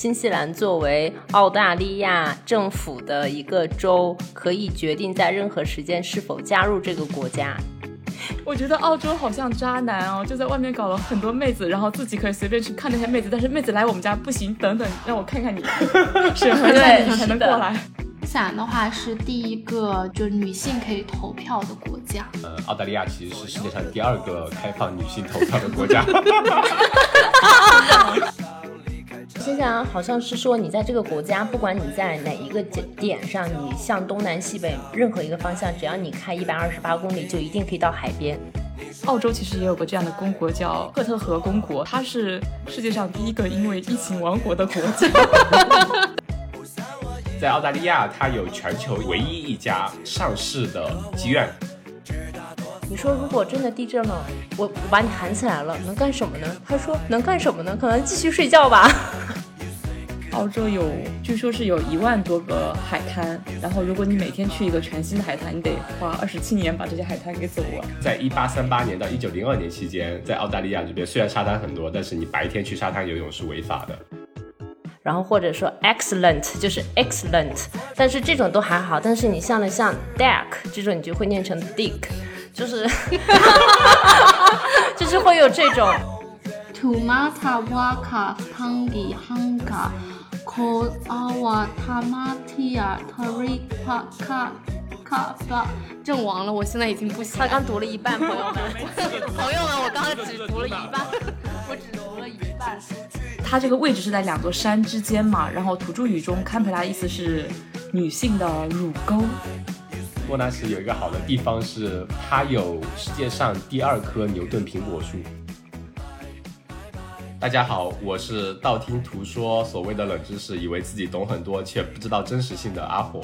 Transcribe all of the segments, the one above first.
新西兰作为澳大利亚政府的一个州，可以决定在任何时间是否加入这个国家。我觉得澳洲好像渣男哦，就在外面搞了很多妹子，然后自己可以随便去看那些妹子，但是妹子来我们家不行，等等，让我看看你，审核对你才能过来。新西兰的话是第一个就女性可以投票的国家。呃，澳大利亚其实是世界上第二个开放女性投票的国家。新西兰好像是说，你在这个国家，不管你在哪一个点点上，你向东南西北任何一个方向，只要你开一百二十八公里，就一定可以到海边。澳洲其实也有个这样的公国叫赫特河公国，它是世界上第一个因为疫情亡国的国家。在澳大利亚，它有全球唯一一家上市的妓院。你说如果真的地震了，我我把你喊起来了，能干什么呢？他说能干什么呢？可能继续睡觉吧。澳洲有，据说是有一万多个海滩，然后如果你每天去一个全新的海滩，你得花二十七年把这些海滩给走完。在一八三八年到一九零二年期间，在澳大利亚这边虽然沙滩很多，但是你白天去沙滩游泳是违法的。然后或者说 excellent 就是 excellent，但是这种都还好。但是你像了像 deck 这种，你就会念成 dick，就是 就是会有这种。Tumata waka pangi hanga ko awa tamatia tarika ka kaka，。阵亡了，我现在已经不行他。刚读了一半，朋友们。朋友们，我刚刚只读了一半，我只读了一半。它这个位置是在两座山之间嘛，然后土著语中堪培拉意思是女性的乳沟。莫纳什有一个好的地方是，它有世界上第二棵牛顿苹果树。大家好，我是道听途说所谓的冷知识，以为自己懂很多，却不知道真实性的阿火。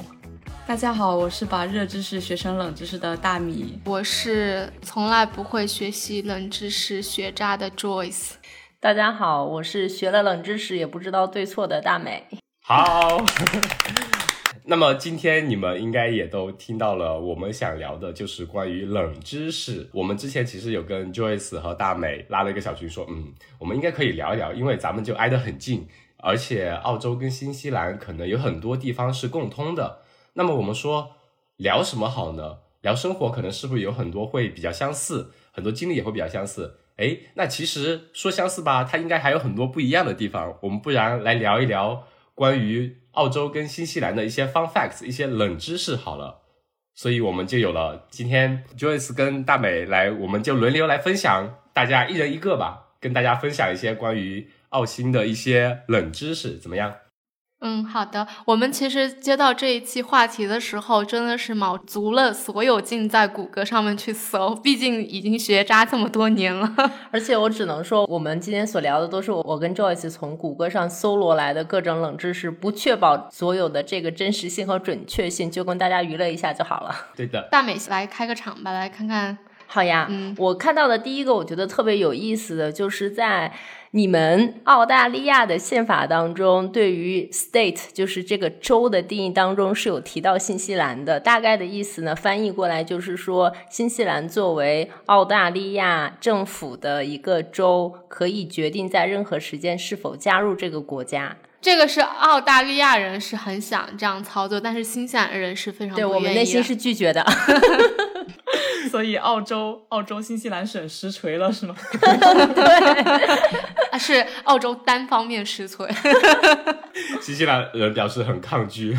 大家好，我是把热知识学成冷知识的大米。我是从来不会学习冷知识学渣的 Joyce。大家好，我是学了冷知识也不知道对错的大美。好，那么今天你们应该也都听到了，我们想聊的就是关于冷知识。我们之前其实有跟 Joyce 和大美拉了一个小群，说，嗯，我们应该可以聊一聊，因为咱们就挨得很近，而且澳洲跟新西兰可能有很多地方是共通的。那么我们说聊什么好呢？聊生活可能是不是有很多会比较相似，很多经历也会比较相似？诶，那其实说相似吧，它应该还有很多不一样的地方。我们不然来聊一聊关于澳洲跟新西兰的一些 fun facts，一些冷知识好了。所以我们就有了今天 Joyce 跟大美来，我们就轮流来分享，大家一人一个吧，跟大家分享一些关于澳新的一些冷知识，怎么样？嗯，好的。我们其实接到这一期话题的时候，真的是卯足了所有劲在谷歌上面去搜，毕竟已经学渣这么多年了。而且我只能说，我们今天所聊的都是我跟 Joyce 从谷歌上搜罗来的各种冷知识，不确保所有的这个真实性和准确性，就跟大家娱乐一下就好了。对的，大美来开个场吧，来看看。好呀，嗯我看到的第一个我觉得特别有意思的就是在你们澳大利亚的宪法当中，对于 state 就是这个州的定义当中是有提到新西兰的。大概的意思呢，翻译过来就是说，新西兰作为澳大利亚政府的一个州，可以决定在任何时间是否加入这个国家。这个是澳大利亚人是很想这样操作，但是新西兰人是非常对我们内心是拒绝的。所以澳洲、澳洲、新西兰省实锤了是吗？啊是澳洲单方面实锤。新西兰人表示很抗拒。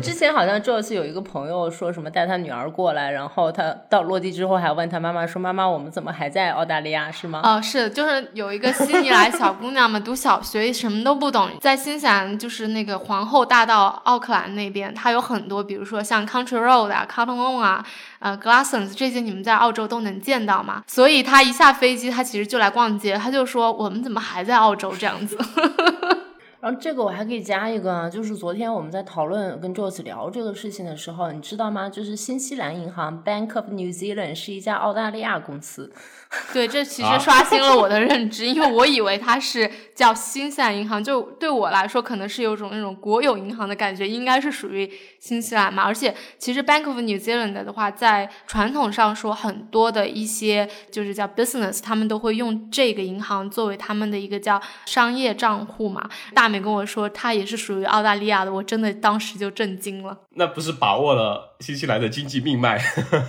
之前好像 Joyce 有一个朋友说什么带他女儿过来，然后他到落地之后还问他妈妈说：“妈妈，我们怎么还在澳大利亚？是吗？”哦，是，就是有一个悉尼来小姑娘嘛，读小学什么都不懂，在新西兰就是那个皇后大道奥克兰那边，它有很多，比如说像 Country Road 啊、Cotton On 啊、呃 Glasses 这些，你们在澳洲都能见到嘛。所以他一下飞机，他其实就来逛街，他就说我们怎么还在澳洲这样子。然后这个我还可以加一个啊，就是昨天我们在讨论跟 Joyce 聊这个事情的时候，你知道吗？就是新西兰银行 Bank of New Zealand 是一家澳大利亚公司。对，这其啊实刷新了我的认知，因为我以为它是叫新西兰银行，就对我来说可能是有种那种国有银行的感觉，应该是属于新西兰嘛。而且其实 Bank of New Zealand 的话，在传统上说，很多的一些就是叫 business，他们都会用这个银行作为他们的一个叫商业账户嘛。大美美跟我说它也是属于澳大利亚的，我真的当时就震惊了。那不是把握了新西兰的经济命脉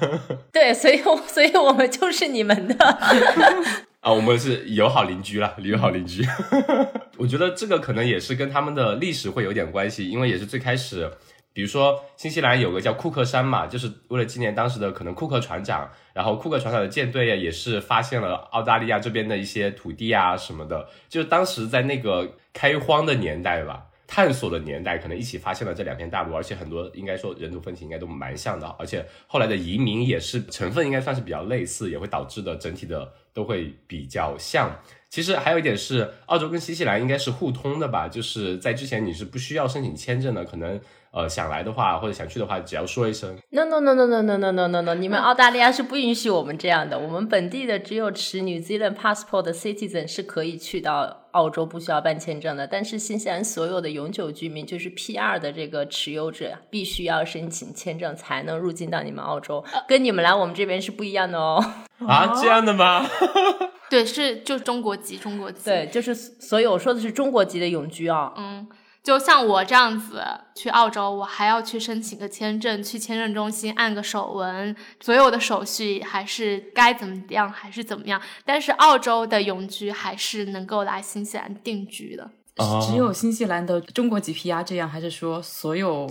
对，所以我所以我们就是你们的。啊？我们是友好邻居了，友好邻居。我觉得这个可能也是跟他们的历史会有点关系，因为也是最开始，比如说新西兰有个叫库克山嘛，就是为了纪念当时的可能库克船长，然后库克船长的舰队也是发现了澳大利亚这边的一些土地啊什么的，就是当时在那个开荒的年代吧。探索的年代可能一起发现了这两片大陆，而且很多应该说人种分歧应该都蛮像的，而且后来的移民也是成分应该算是比较类似，也会导致的整体的都会比较像。其实还有一点是，澳洲跟新西兰应该是互通的吧，就是在之前你是不需要申请签证的，可能呃想来的话或者想去的话，只要说一声。No no no no no no no no no no！你们澳大利亚是不允许我们这样的，我们本地的只有持 New Zealand passport 的 citizen 是可以去到澳洲，不需要办签证的。但是新西兰所有的永久居民，就是 PR 的这个持有者，必须要申请签证才能入境到你们澳洲，跟你们来我们这边是不一样的哦。啊，这样的吗？对，是就中国籍，中国籍。对，就是所以我说的是中国籍的永居啊、嗯，就像我这样子去澳洲，我还要去申请个签证，去签证中心按个手纹，所有的手续还是该怎么样还是怎么样。但是澳洲的永居还是能够来新西兰定居的，哦只有新西兰的中国籍 PR 这样，还是说所有？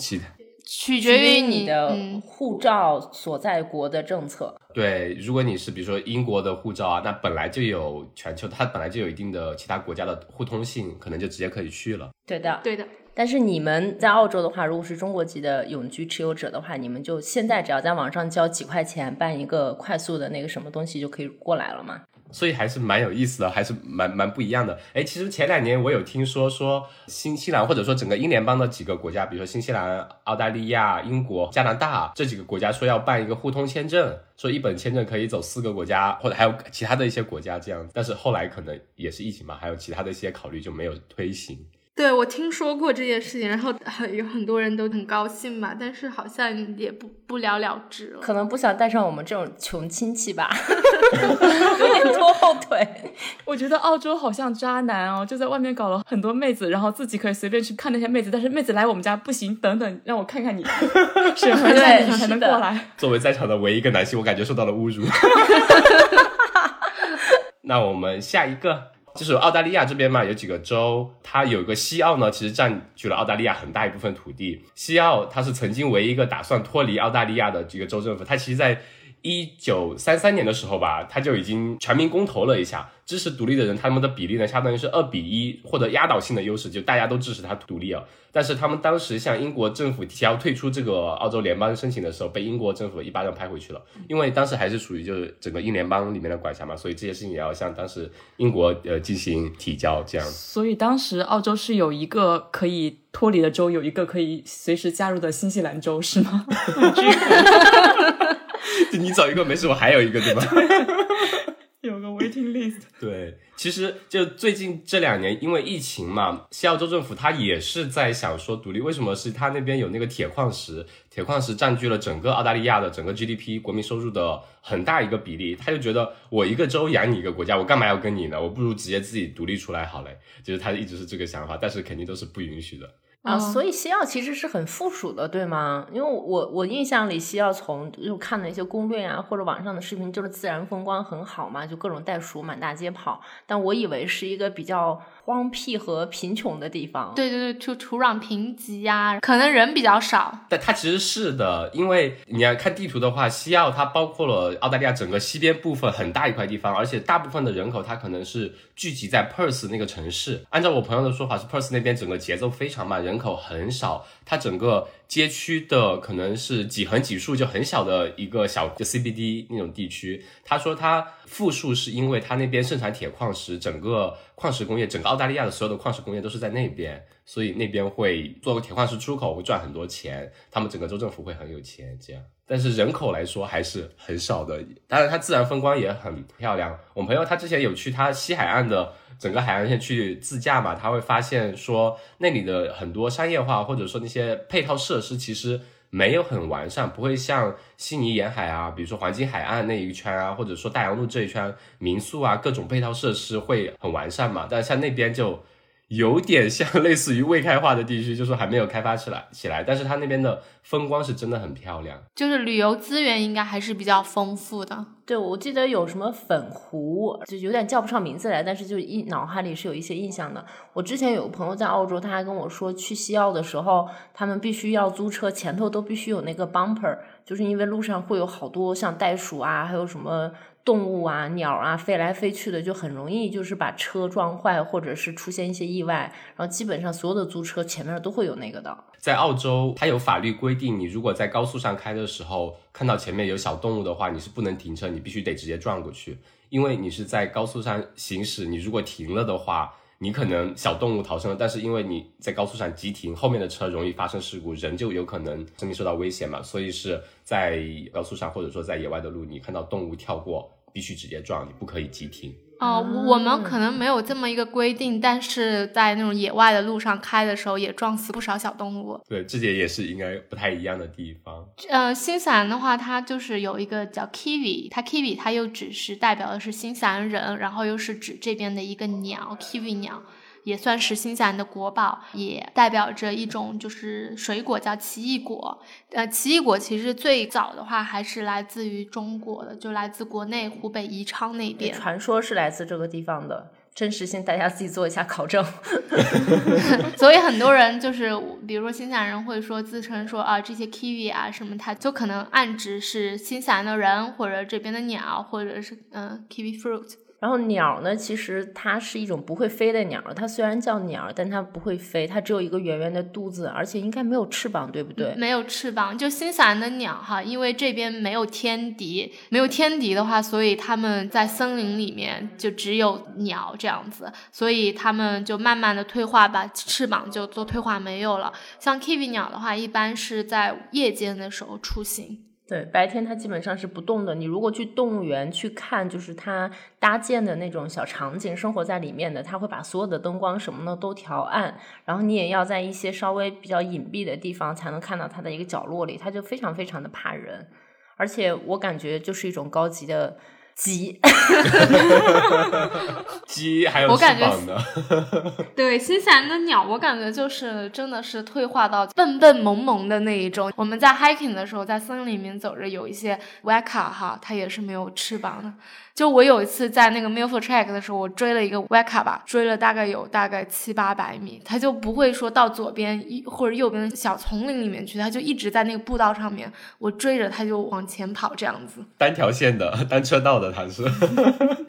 取取决于你你的嗯，护照所在国的政策。对，如果你是比如说英国的护照啊，那本来就有全球，它本来就有一定的其他国家的互通性，可能就直接可以去了。对的，对的。但是你们在澳洲的话，如果是中国籍的永居持有者的话，你们就现在只要在网上交几块钱办一个快速的那个什么东西就可以过来了嘛？所以还是蛮有意思的，还是蛮蛮不一样的。哎，其实前两年我有听说说新西兰或者说整个英联邦的几个国家，比如说新西兰、澳大利亚、英国、加拿大这几个国家说要办一个互通签证，说一本签证可以走四个国家，或者还有其他的一些国家这样。但是后来可能也是疫情嘛，还有其他的一些考虑就没有推行。对，我听说过这件事情，然后很有很多人都很高兴嘛，但是好像也不不了了之了。可能不想带上我们这种穷亲戚吧，有点拖后腿。我觉得澳洲好像渣男哦，就在外面搞了很多妹子，然后自己可以随便去看那些妹子，但是妹子来我们家不行，等等，让我看看你，审核一下你才能过来。作为在场的唯一一个男性，我感觉受到了侮辱。那我们下一个就是澳大利亚这边嘛，有几个州，它有一个西澳呢，其实占据了澳大利亚很大一部分土地。西澳它是曾经唯一一个打算脱离澳大利亚的这个州政府，它其实在一九三三年的时候吧，他就已经全民公投了一下，支持独立的人，他们的比例呢，相当于是二比一，获得压倒性的优势，就大家都支持他独立啊。但是他们当时向英国政府提交退出这个澳洲联邦申请的时候，被英国政府一巴掌拍回去了。因为当时还是属于就是整个英联邦里面的管辖嘛，所以这些事情也要向当时英国呃进行提交。这样，所以当时澳洲是有一个可以脱离的州，有一个可以随时加入的新西兰州，是吗？你找一个没事，我还有一个对吧？有个 waiting list。对，其实就最近这两年，因为疫情嘛，西澳洲政府它也是在想说独立。为什么？是它那边有那个铁矿石，铁矿石占据了整个澳大利亚的整个 GDP 国民收入的很大一个比例。他就觉得我一个州养你一个国家，我干嘛要跟你呢？我不如直接自己独立出来好嘞。就是他一直是这个想法，但是肯定都是不允许的。啊，哦所以西药其实是很附属的，对吗？因为我我印象里西药从就看的一些攻略啊，或者网上的视频，就是自然风光很好嘛，就各种袋鼠满大街跑。但我以为是一个比较荒僻和贫穷的地方。对对对，就土壤贫瘠呀、可能人比较少。但它其实是的，因为你要看地图的话，西澳它包括了澳大利亚整个西边部分很大一块地方，而且大部分的人口它可能是聚集在 Perth 那个城市。按照我朋友的说法，是 Perth 那边整个节奏非常慢，人口很少，它整个街区的可能是几横几竖就很小的一个小就 CBD 那种地区。他说他复述是因为他那边盛产铁矿石，整个矿石工业，整个澳大利亚的所有的矿石工业都是在那边，所以那边会做个铁矿石出口会赚很多钱，他们整个州政府会很有钱这样。但是人口来说还是很少的，当然它自然风光也很漂亮。我朋友他之前有去他西海岸的整个海岸线去自驾嘛，他会发现说那里的很多商业化或者说那些配套设施其实没有很完善，不会像悉尼沿海啊，比如说黄金海岸那一圈啊，或者说大洋路这一圈民宿啊，各种配套设施会很完善嘛。但像那边就有点像类似于未开化的地区，就是还没有开发起来起来，但是它那边的风光是真的很漂亮，就是旅游资源应该还是比较丰富的。对，我记得有什么粉湖，就有点叫不上名字来，但是就一脑海里是有一些印象的。我之前有个朋友在澳洲，他还跟我说，去西澳的时候，他们必须要租车，前头都必须有那个 bumper，就是因为路上会有好多像袋鼠啊，还有什么。动物啊，鸟啊，飞来飞去的，就很容易就是把车撞坏，或者是出现一些意外。然后基本上所有的租车前面都会有那个的。在澳洲，它有法律规定，你如果在高速上开的时候看到前面有小动物的话，你是不能停车，你必须得直接撞过去，因为你是在高速上行驶，你如果停了的话，你可能小动物逃生了，但是因为你在高速上急停，后面的车容易发生事故，人就有可能生命受到危险嘛。所以是在高速上或者说在野外的路，你看到动物跳过。必须直接撞，你不可以急停。哦，我们可能没有这么一个规定，但是在那种野外的路上开的时候，也撞死不少小动物。对，这点也是应该不太一样的地方。呃，新西兰的话，它就是有一个叫 kiwi，它 kiwi 它又只是代表的是新西兰人，然后又是指这边的一个鸟，kiwi 鸟。也算是新西兰的国宝，也代表着一种就是水果叫奇异果。呃，奇异果其实最早的话还是来自于中国的，就来自国内湖北宜昌那边。传说是来自这个地方的，真实性大家自己做一下考证。所以很多人就是，比如说新西兰人会说自称说啊，这些 kiwi 啊什么，他就可能暗指是新西兰的人或者这边的鸟，或者是嗯 kiwi fruit。然后鸟呢，其实它是一种不会飞的鸟。它虽然叫鸟，但它不会飞，它只有一个圆圆的肚子，而且应该没有翅膀，对不对？没有翅膀。就新西兰的鸟哈，因为这边没有天敌，没有天敌的话，所以它们在森林里面就只有鸟这样子，所以它们就慢慢的退化，把翅膀就做退化没有了。像 kiwi 鸟的话，一般是在夜间的时候出行。对，白天它基本上是不动的。你如果去动物园去看，就是它搭建的那种小场景，生活在里面的，它会把所有的灯光什么的都调暗，然后你也要在一些稍微比较隐蔽的地方才能看到它的一个角落里，它就非常非常的怕人，而且我感觉就是一种高级的。鸡，鸡还有我感觉。对，新西兰的鸟，我感觉就是真的是退化到笨笨萌萌的那一种。我们在 hiking 的时候，在森林里面走着，有一些 waka 哈，它也是没有翅膀的。就我有一次在那个 Milford Track 的时候，我追了一个 Weka 吧，追了大概有大概七八百米，它就不会说到左边或者右边的小丛林里面去，它就一直在那个步道上面，我追着它就往前跑这样子。单条线的，单车道的，它是。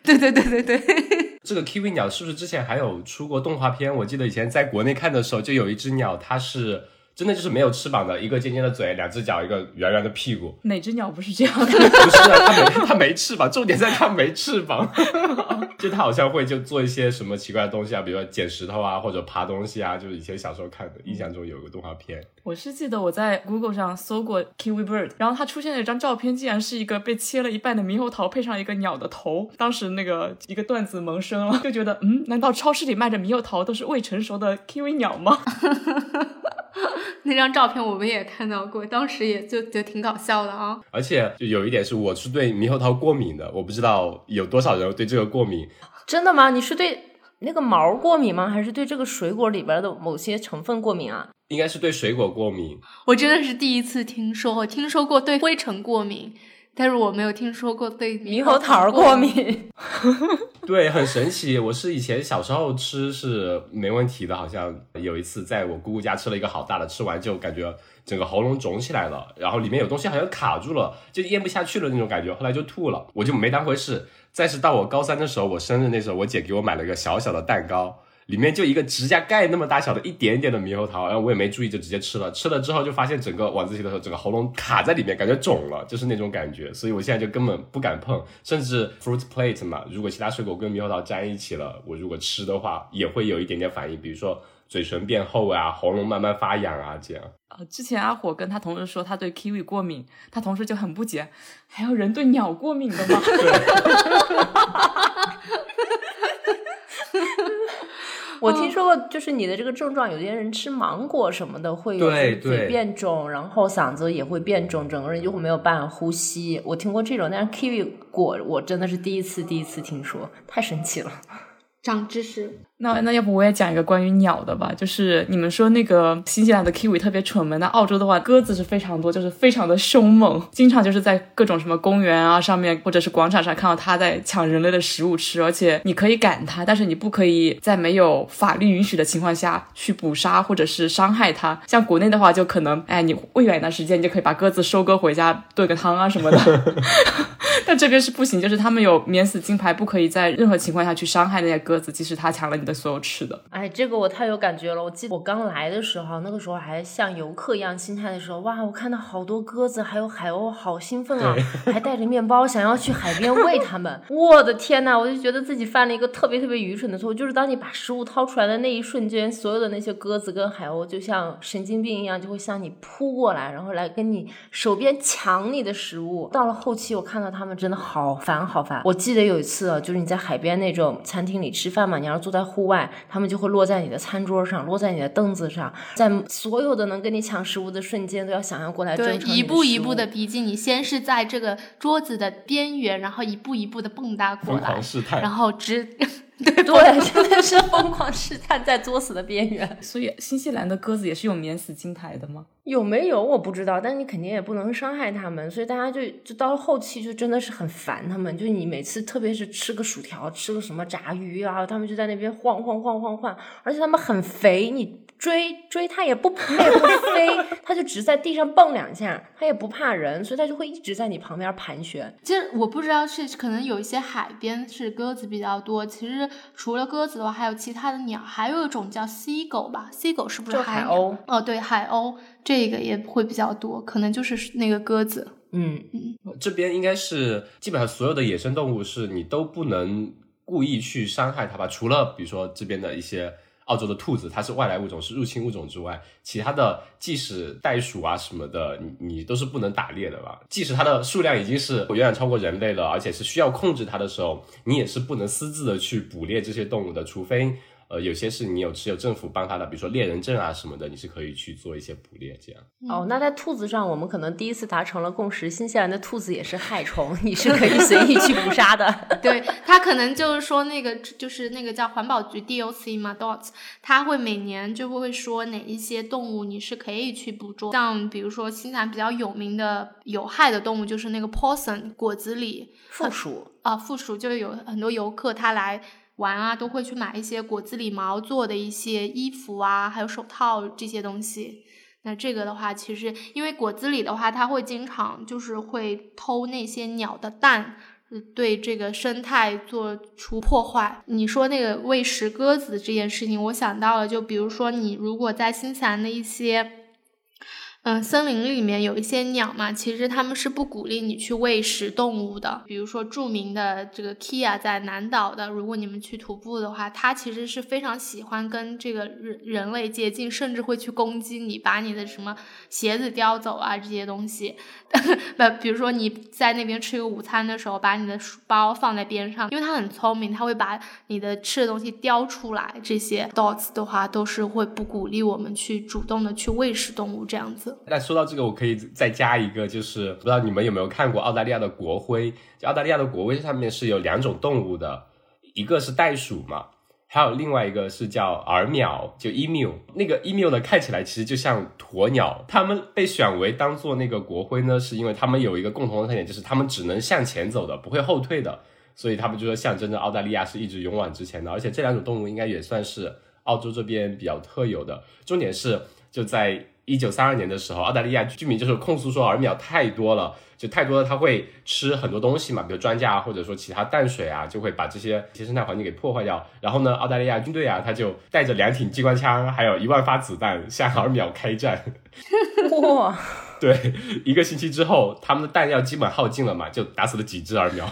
对对对对对。这个 kiwi 鸟是不是之前还有出过动画片？我记得以前在国内看的时候，就有一只鸟，它是。真的就是没有翅膀的一个尖尖的嘴，两只脚，一个圆圆的屁股。哪只鸟不是这样的？不是啊，它没它没翅膀，重点在它没翅膀。就它好像会就做一些什么奇怪的东西啊，比如说捡石头啊，或者爬东西啊。就是以前小时候看的，印象中有个动画片。我是记得我在 Google 上搜过 kiwi bird，然后它出现了一张照片，竟然是一个被切了一半的猕猴桃，配上一个鸟的头。当时那个一个段子萌生了，就觉得嗯，难道超市里卖的猕猴桃都是未成熟的 kiwi 鸟吗？那张照片我们也看到过，当时也就就挺搞笑的啊。而且就有一点是，我是对猕猴桃过敏的，我不知道有多少人对这个过敏。真的吗？你是对那个毛过敏吗？还是对这个水果里边的某些成分过敏啊？应该是对水果过敏。我真的是第一次听说，我听说过对灰尘过敏。但是我没有听说过对猕猴桃过敏，对，很神奇。我是以前小时候吃是没问题的，好像有一次在我姑姑家吃了一个好大的，吃完就感觉整个喉咙肿起来了，然后里面有东西好像卡住了，就咽不下去了那种感觉，后来就吐了，我就没当回事。再是到我高三的时候，我生日那时候，我姐给我买了个小小的蛋糕。里面就一个指甲盖那么大小的一点点的猕猴桃，然后我也没注意就直接吃了。吃了之后就发现整个晚自习的时候，整个喉咙卡在里面，感觉肿了，就是那种感觉。所以我现在就根本不敢碰，甚至 fruit plate 嘛，如果其他水果跟猕猴桃粘一起了，我如果吃的话，也会有一点点反应，比如说嘴唇变厚啊，喉咙慢慢发痒啊，这样。呃，之前阿火跟他同事说他对 kiwi 过敏，他同事就很不解，还有人对鸟过敏的吗？我听说过，就是你的这个症状，有些人吃芒果什么的会有嘴变肿，然后嗓子也会变肿，整个人就会没有办法呼吸。我听过这种，但是 kiwi 果我真的是第一次第一次听说，太神奇了。长知识。那那要不我也讲一个关于鸟的吧，就是你们说那个新西兰的 kiwi 特别蠢萌，那澳洲的话鸽子是非常多，就是非常的凶猛，经常就是在各种什么公园啊上面或者是广场上看到它在抢人类的食物吃，而且你可以赶它，但是你不可以在没有法律允许的情况下去捕杀或者是伤害它。像国内的话，就可能哎你喂养一段时间，你就可以把鸽子收割回家炖个汤啊什么的。但这边是不行，就是他们有免死金牌，不可以在任何情况下去伤害那些鸽子，即使它抢了你的所有吃的。哎，这个我太有感觉了。我记得我刚来的时候，那个时候还像游客一样心态的时候，哇，我看到好多鸽子，还有海鸥，好兴奋啊！还带着面包想要去海边喂它们。我的天呐，我就觉得自己犯了一个特别特别愚蠢的错误，就是当你把食物掏出来的那一瞬间，所有的那些鸽子跟海鸥就像神经病一样，就会向你扑过来，然后来跟你手边抢你的食物。到了后期，我看到它们真的好烦好烦。我记得有一次，就是你在海边那种餐厅里吃饭嘛，你要是坐在户外，他们就会落在你的餐桌上，落在你的凳子上，在所有的能跟你抢食物的瞬间，都要想要过来对争，抢一你食物步一步的逼近你，先是在这个桌子的边缘，然后一步一步的蹦跶过来然。后直对 对，真的是疯狂试探在作死的边缘。所以新西兰的鸽子也是有免死金牌的吗？有没有我不知道，但你肯定也不能伤害它们，所以大家就就到了后期就真的是很烦它们。就你每次特别是吃个薯条，吃个什么炸鱼啊，它们就在那边晃晃晃晃晃，而且它们很肥，你追追它也不它也不飞，它就只在地上蹦两下，它也不怕人，所以它就会一直在你旁边盘旋。其实我不知道是可能有一些海边是鸽子比较多，其实除了鸽子的话，还有其他的鸟，还有一种叫 sea 狗吧，sea 狗是不是海鸥？哦，对，海鸥这个也会比较多，可能就是那个鸽子。嗯嗯，这边应该是基本上所有的野生动物是你都不能故意去伤害它吧？除了比如说这边的一些澳洲的兔子，它是外来物种，是入侵物种之外，其他的即使袋鼠啊什么的，你你都是不能打猎的吧？即使它的数量已经是远远超过人类了，而且是需要控制它的时候，你也是不能私自的去捕猎这些动物的，除非。呃，有些是你有持有政府帮他的，比如说猎人证啊什么的，你是可以去做一些捕猎这样。哦，那在兔子上，我们可能第一次达成了共识，新西兰的兔子也是害虫，你是可以随意去捕杀的。对他可能就是说那个就是那个叫环保局 DOC 嘛，DOT，他会每年就会说哪一些动物你是可以去捕捉，像比如说新西兰比较有名的有害的动物就是那个 p o s s o n 果子狸负鼠，啊，负鼠就有很多游客他来。玩啊，都会去买一些果子狸毛做的一些衣服啊，还有手套这些东西。那这个的话，其实因为果子狸的话，它会经常就是会偷那些鸟的蛋，对这个生态做出破坏。你说那个喂食鸽子这件事情，我想到了，就比如说你如果在新西兰的一些。嗯，森林里面有一些鸟嘛，其实他们是不鼓励你去喂食动物的。比如说著名的这个 Kia 在南岛的，如果你们去徒步的话，它其实是非常喜欢跟这个人人类接近，甚至会去攻击你，把你的什么鞋子叼走啊这些东西。不，比如说你在那边吃个午餐的时候，把你的书包放在边上，因为它很聪明，它会把你的吃的东西叼出来。这些 dogs 的话都是会不鼓励我们去主动的去喂食动物这样子。那说到这个，我可以再加一个，就是不知道你们有没有看过澳大利亚的国徽？就澳大利亚的国徽上面是有两种动物的，一个是袋鼠嘛，还有另外一个是叫耳鸟，就 emu。那个 emu 呢，看起来其实就像鸵鸟。它们被选为当做那个国徽呢，是因为它们有一个共同的特点，就是它们只能向前走的，不会后退的。所以他们就说象征着澳大利亚是一直勇往直前的。而且这两种动物应该也算是澳洲这边比较特有的。重点是就在。一九三二年的时候，澳大利亚居民就是控诉说耳鸟太多了，就太多了，它会吃很多东西嘛，比如庄稼啊，或者说其他淡水啊，就会把这些一些生态环境给破坏掉。然后呢，澳大利亚军队啊，他就带着两挺机关枪，还有一万发子弹向耳鸟开战。哇，对，一个星期之后，他们的弹药基本耗尽了嘛，就打死了几只耳鸟。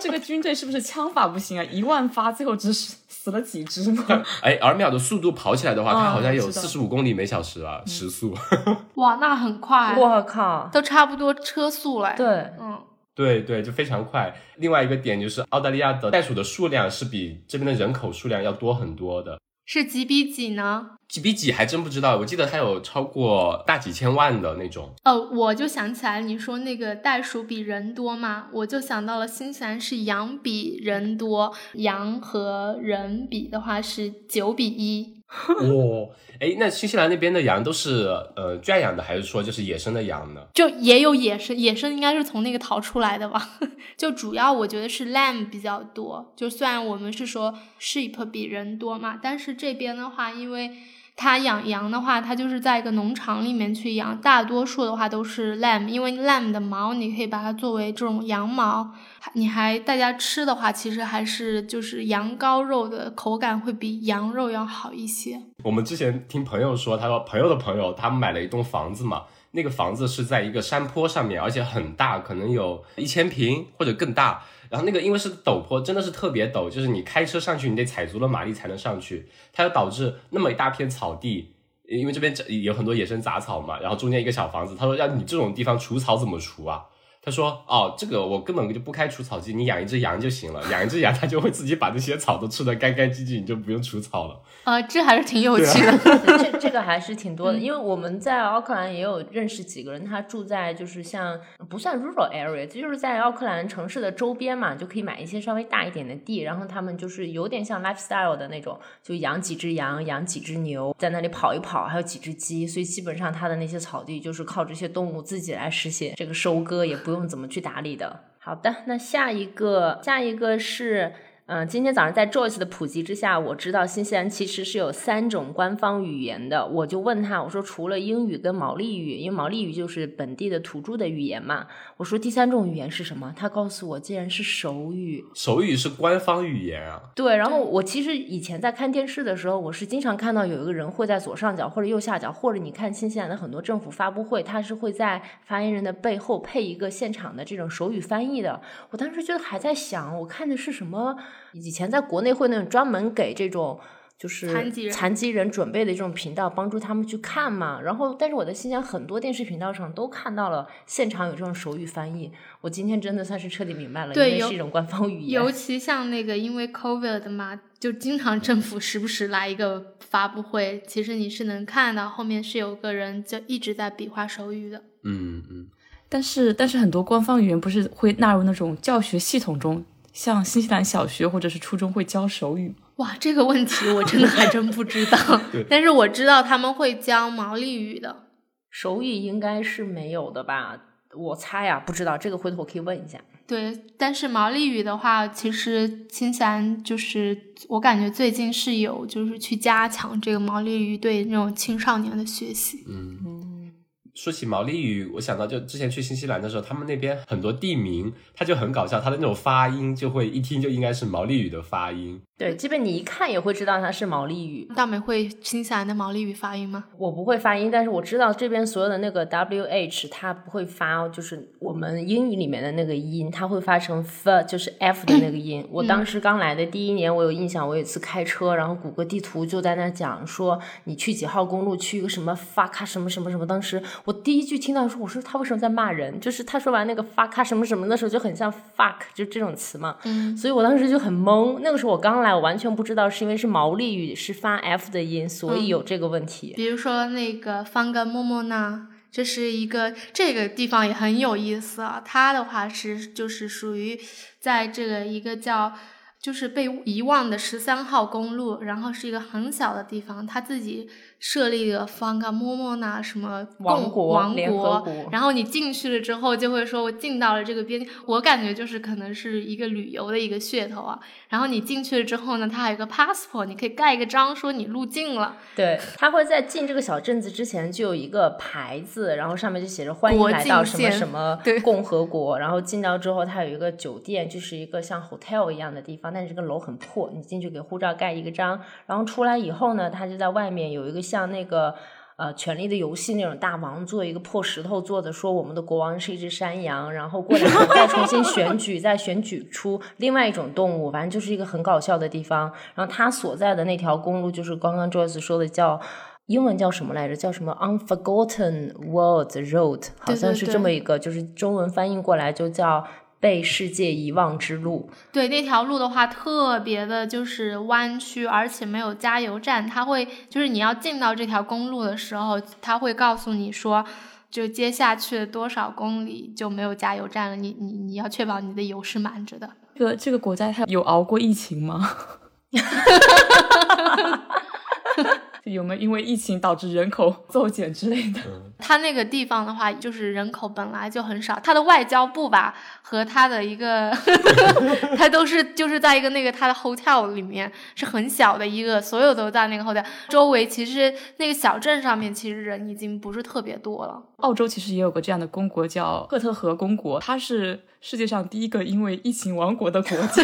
这个军队是不是枪法不行啊？一万发，最后只死死了几只吗？哎，耳秒的速度跑起来的话，它哦好像有四十五公里每小时啊，时速。哇，那很快，我靠，都差不多车速了。，对，嗯，对对，就非常快。另外一个点就是，澳大利亚的袋鼠的数量是比这边的人口数量要多很多的。是几比几呢？几比几还真不知道，我记得它有超过大几千万的那种。哦，我就想起来你说那个袋鼠比人多嘛，我就想到了新西兰是羊比人多，羊和人比的话是九比一。哇，哎，那新西兰那边的羊都是呃圈养的，还是说就是野生的羊呢？就也有野生，野生应该是从那个逃出来的吧。就主要我觉得是 lamb 比较多。就虽然我们是说 sheep 比人多嘛，但是这边的话，因为他养羊的话，他就是在一个农场里面去养，大多数的话都是 lamb，因为 lamb 的毛你可以把它作为这种羊毛，你还大家吃的话，其实还是就是羊羔肉的口感会比羊肉要好一些。我们之前听朋友说，他说朋友的朋友他们买了一栋房子嘛，那个房子是在一个山坡上面，而且很大，可能有一千平或者更大。然后那个因为是陡坡，真的是特别陡，就是你开车上去，你得踩足了马力才能上去。它就导致那么一大片草地，因为这边有很多野生杂草嘛，然后中间一个小房子。他说让你这种地方除草怎么除啊？他说哦，这个我根本就不开除草机，你养一只羊就行了，养一只羊它就会自己把这些草都吃得干干净净，你就不用除草了。啊，这还是挺有趣的。这这个还是挺多的，因为我们在奥克兰也有认识几个人，他住在就是像不算 rural area，就是在奥克兰城市的周边嘛，就可以买一些稍微大一点的地，然后他们就是有点像 lifestyle 的那种，就养几只羊，养几只牛，在那里跑一跑，还有几只鸡，所以基本上他的那些草地就是靠这些动物自己来实现这个收割，也不不用怎么去打理的。好的，那下一个，下一个是。嗯，今天早上在 Joyce 的普及之下，我知道新西兰其实是有三种官方语言的。我就问他，我说除了英语跟毛利语，因为毛利语就是本地的土著的语言嘛，我说第三种语言是什么？他告诉我，竟然是手语。手语是官方语言啊？对。然后我其实以前在看电视的时候，我是经常看到有一个人会在左上角或者右下角，或者你看新西兰的很多政府发布会，他是会在发言人的背后配一个现场的这种手语翻译的。我当时就还在想，我看的是什么？以前在国内会那种专门给这种就是残疾人残疾人准备的这种频道，帮助他们去看嘛。然后，但是我在新疆很多电视频道上都看到了现场有这种手语翻译。我今天真的算是彻底明白了，因对是一种官方语言。尤其像那个因为 COVID 嘛，就经常政府时不时来一个发布会，其实你是能看到后面是有个人就一直在比划手语的。嗯嗯。但是但是很多官方语言不是会纳入那种教学系统中，像新西兰小学或者是初中会教手语吗？哇，这个问题我真的还真不知道 对。但是我知道他们会教毛利语的。手语应该是没有的吧？我猜呀，不知道这个回头我可以问一下。对，但是毛利语的话，其实新西兰就是我感觉最近是有就是去加强这个毛利语对那种青少年的学习。嗯，说起毛利语，我想到就之前去新西兰的时候，他们那边很多地名，它就很搞笑，它的那种发音就会一听就应该是毛利语的发音。对，基本你一看也会知道它是毛利语。大美会新西兰的毛利语发音吗？我不会发音，但是我知道这边所有的那个 W H 它不会发，就是我们英语里面的那个音，它会发成 f，就是 F 的那个音。我当时刚来的第一年，我有印象，我有一次开车，然后谷歌地图就在那讲说你去几号公路，去一个什么 fuck 什么什么什么。当时我第一句听到说，我说他为什么在骂人？就是他说完那个 fuck 什么什么的时候，就很像 fuck 就这种词嘛。嗯，所以我当时就很懵。那个时候我刚来，我完全不知道是因为是毛利语是发 F 的音，所以有这个问题。比如说那个方格莫莫呢，这是一个这个地方也很有意思啊。它的话是就是属于在这个一个叫就是被遗忘的十三号公路，然后是一个很小的地方，他自己设立了方格莫莫那什么共王国然后你进去了之后，就会说我进到了这个边境，我感觉就是可能是一个旅游的一个噱头啊。然后你进去了之后呢，它还有一个 passport，你可以盖一个章说你入境了。对，他会在进这个小镇子之前就有一个牌子，然后上面就写着欢迎国来到什么什么对共和国。然后进到之后，它有一个酒店，就是一个像 hotel 一样的地方，但是这个楼很破，你进去给护照盖一个章，然后出来以后呢，他就在外面有一个像那个。呃，《权力的游戏》那种大王做一个破石头做的，说我们的国王是一只山羊，然后过两年再重新选举，再选举出另外一种动物，反正就是一个很搞笑的地方。然后他所在的那条公路，就是刚刚 Joyce 说的叫英文叫什么来着？叫什么 Unforgotten World Road，好像是这么一个，就是中文翻译过来就叫被世界遗忘之路。对那条路的话，特别的就是弯曲，而且没有加油站。它会就是你要进到这条公路的时候，它会告诉你说，就接下去多少公里就没有加油站了。你你你要确保你的油是满着的。这个这个国家它有熬过疫情吗？有没有因为疫情导致人口骤减之类的？它那个地方的话，就是人口本来就很少，它的外交部吧和他的一个，他都是就是在一个那个它的 hotel 里面是很小的一个，所有都在那个 hotel 周围。其实那个小镇上面其实人已经不是特别多了。澳洲其实也有个这样的公国叫赫特河公国，它是世界上第一个因为疫情亡国的国家，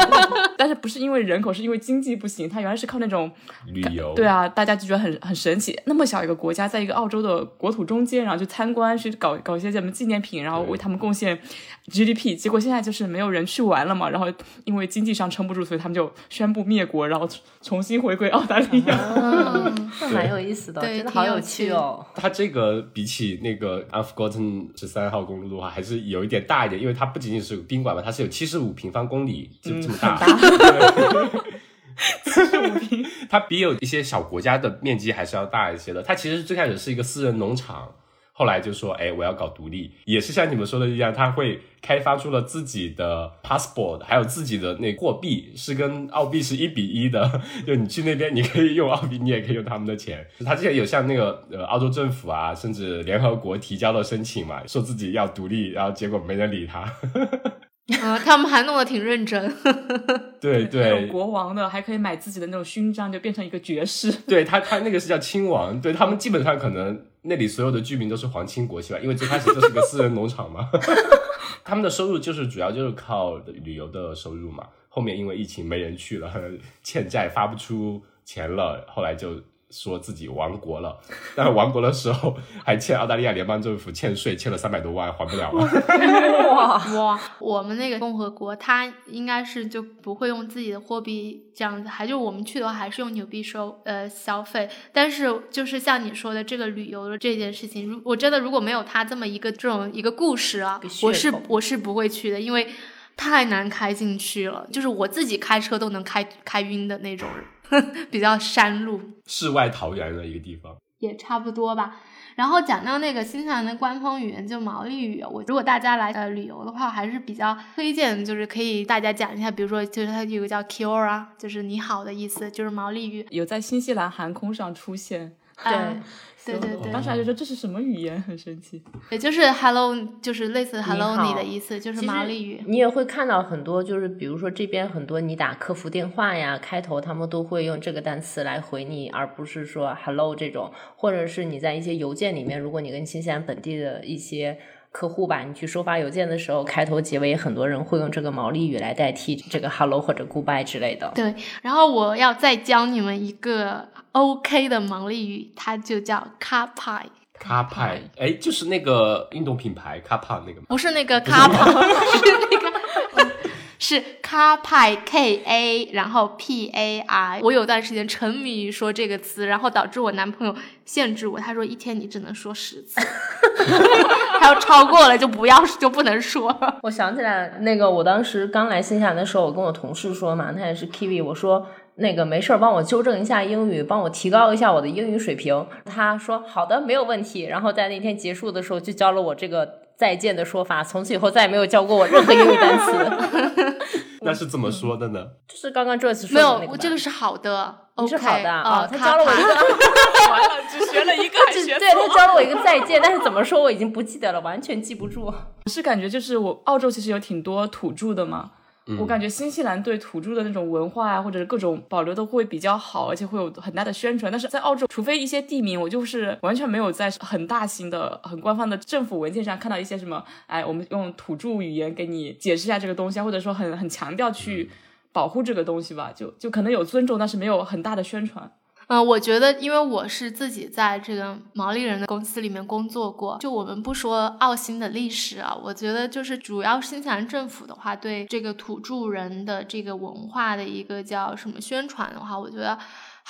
但是不是因为人口，是因为经济不行。它原来是靠那种旅游，对啊，大家就觉得很很神奇，那么小一个国家，在一个澳洲的国土中间，然后去参观，去搞搞一些什么纪念品，然后为他们贡献 GDP。结果现在就是没有人去玩了嘛，然后因为经济上撑不住，所以他们就宣布灭国，然后重新回归澳大利亚。嗯，这蛮有意思的，对真的好有趣趣哦。它这个比起那个 Unforgotten 十三号公路的话，还是有一点大一点，因为它不仅仅是宾馆吧，它是有七十五平方公里，这嗯这么大。它比有一些小国家的面积还是要大一些的。它其实最开始是一个私人农场，后来就说，哎，我要搞独立，也是像你们说的一样，他会开发出了自己的 passport，还有自己的那货币是跟澳币是一比一的。就你去那边，你可以用澳币，你也可以用他们的钱。他之前有向那个呃澳洲政府啊，甚至联合国提交了申请嘛，说自己要独立，然后结果没人理他。嗯，他们还弄得挺认真。对那对有国王的还可以买自己的那种勋章，就变成一个爵士。对，他他那个是叫亲王，对他们基本上可能那里所有的居民都是皇亲国戚吧，因为最开始就是个私人农场嘛，他们的收入就是主要就是靠旅游的收入嘛。后面因为疫情没人去了，欠债发不出钱了，后来就说自己亡国了。但是亡国的时候还欠澳大利亚联邦政府欠税，欠了三百多万，还不了了。哇，哇，我们那个共和国，它应该是就不会用自己的货币这样子，还就我们去的话还是用纽币收呃消费。但是就是像你说的这个旅游的这件事情，如我真的如果没有他这么一个这种一个故事啊我是我是不会去的，因为太难开进去了，就是我自己开车都能开开晕的那种人，比较山路。世外桃源的一个地方。也差不多吧。然后讲到那个新西兰的官方语言就毛利语，我如果大家来呃旅游的话，还是比较推荐，就是可以大家讲一下，比如说就是它有个叫 Kia，就是你好的意思，就是毛利语。有在新西兰航空上出现，嗯对对对当时还就说这是什么语言，很神奇。也就是 Hello，就是类似 Hello 你的意思，就是其实毛利语。你也会看到很多，就是比如说这边很多你打客服电话呀，开头他们都会用这个单词来回你，而不是说 hello 这种，或者是你在一些邮件里面，如果你跟新西兰本地的一些客户吧，你去收发邮件的时候，开头结尾很多人会用这个毛利语来代替这个 hello 或者 goodbye 之类的。对，然后我要再教你们一个 OK 的毛利语，它就叫 k a p a 卡派，哎，就是那个运动品牌卡帕那个吗？不是那个 k a p a 是那个。是 k p K A，然后 P A I。我有段时间沉迷于说这个词，然后导致我男朋友限制我，他说一天你只能说十次，他要超过了就不要就不能说。我想起来，那个我当时刚来新西兰的时候，我跟我同事说嘛，他也是 Kiwi，我说那个没事儿，帮我纠正一下英语，帮我提高一下我的英语水平。他说好的，没有问题。然后在那天结束的时候，就教了我这个再见的说法，从此以后再也没有教过我任何英语单词。那是怎么说的呢？就是刚刚 Joyce 说没有的那，个吧，我这个是好的，你是好的啊、呃他教了我一个，完了，只学了一个，还学对他教了我一个再见，但是怎么说我已经不记得了，完全记不住。我 是感觉就是我澳洲其实有挺多土著的嘛，我感觉新西兰对土著的那种文化啊，或者是各种保留的会比较好，而且会有很大的宣传。但是在澳洲，除非一些地名，我就是完全没有在很大型的、很官方的政府文件上看到一些什么，哎，我们用土著语言给你解释一下这个东西啊，或者说很很强调去保护这个东西吧，就就可能有尊重，但是没有很大的宣传。嗯，我觉得，因为我是自己在这个毛利人的公司里面工作过，就我们不说澳新的历史啊，我觉得就是主要新西兰政府的话，对这个土著人的这个文化的一个叫什么宣传的话，我觉得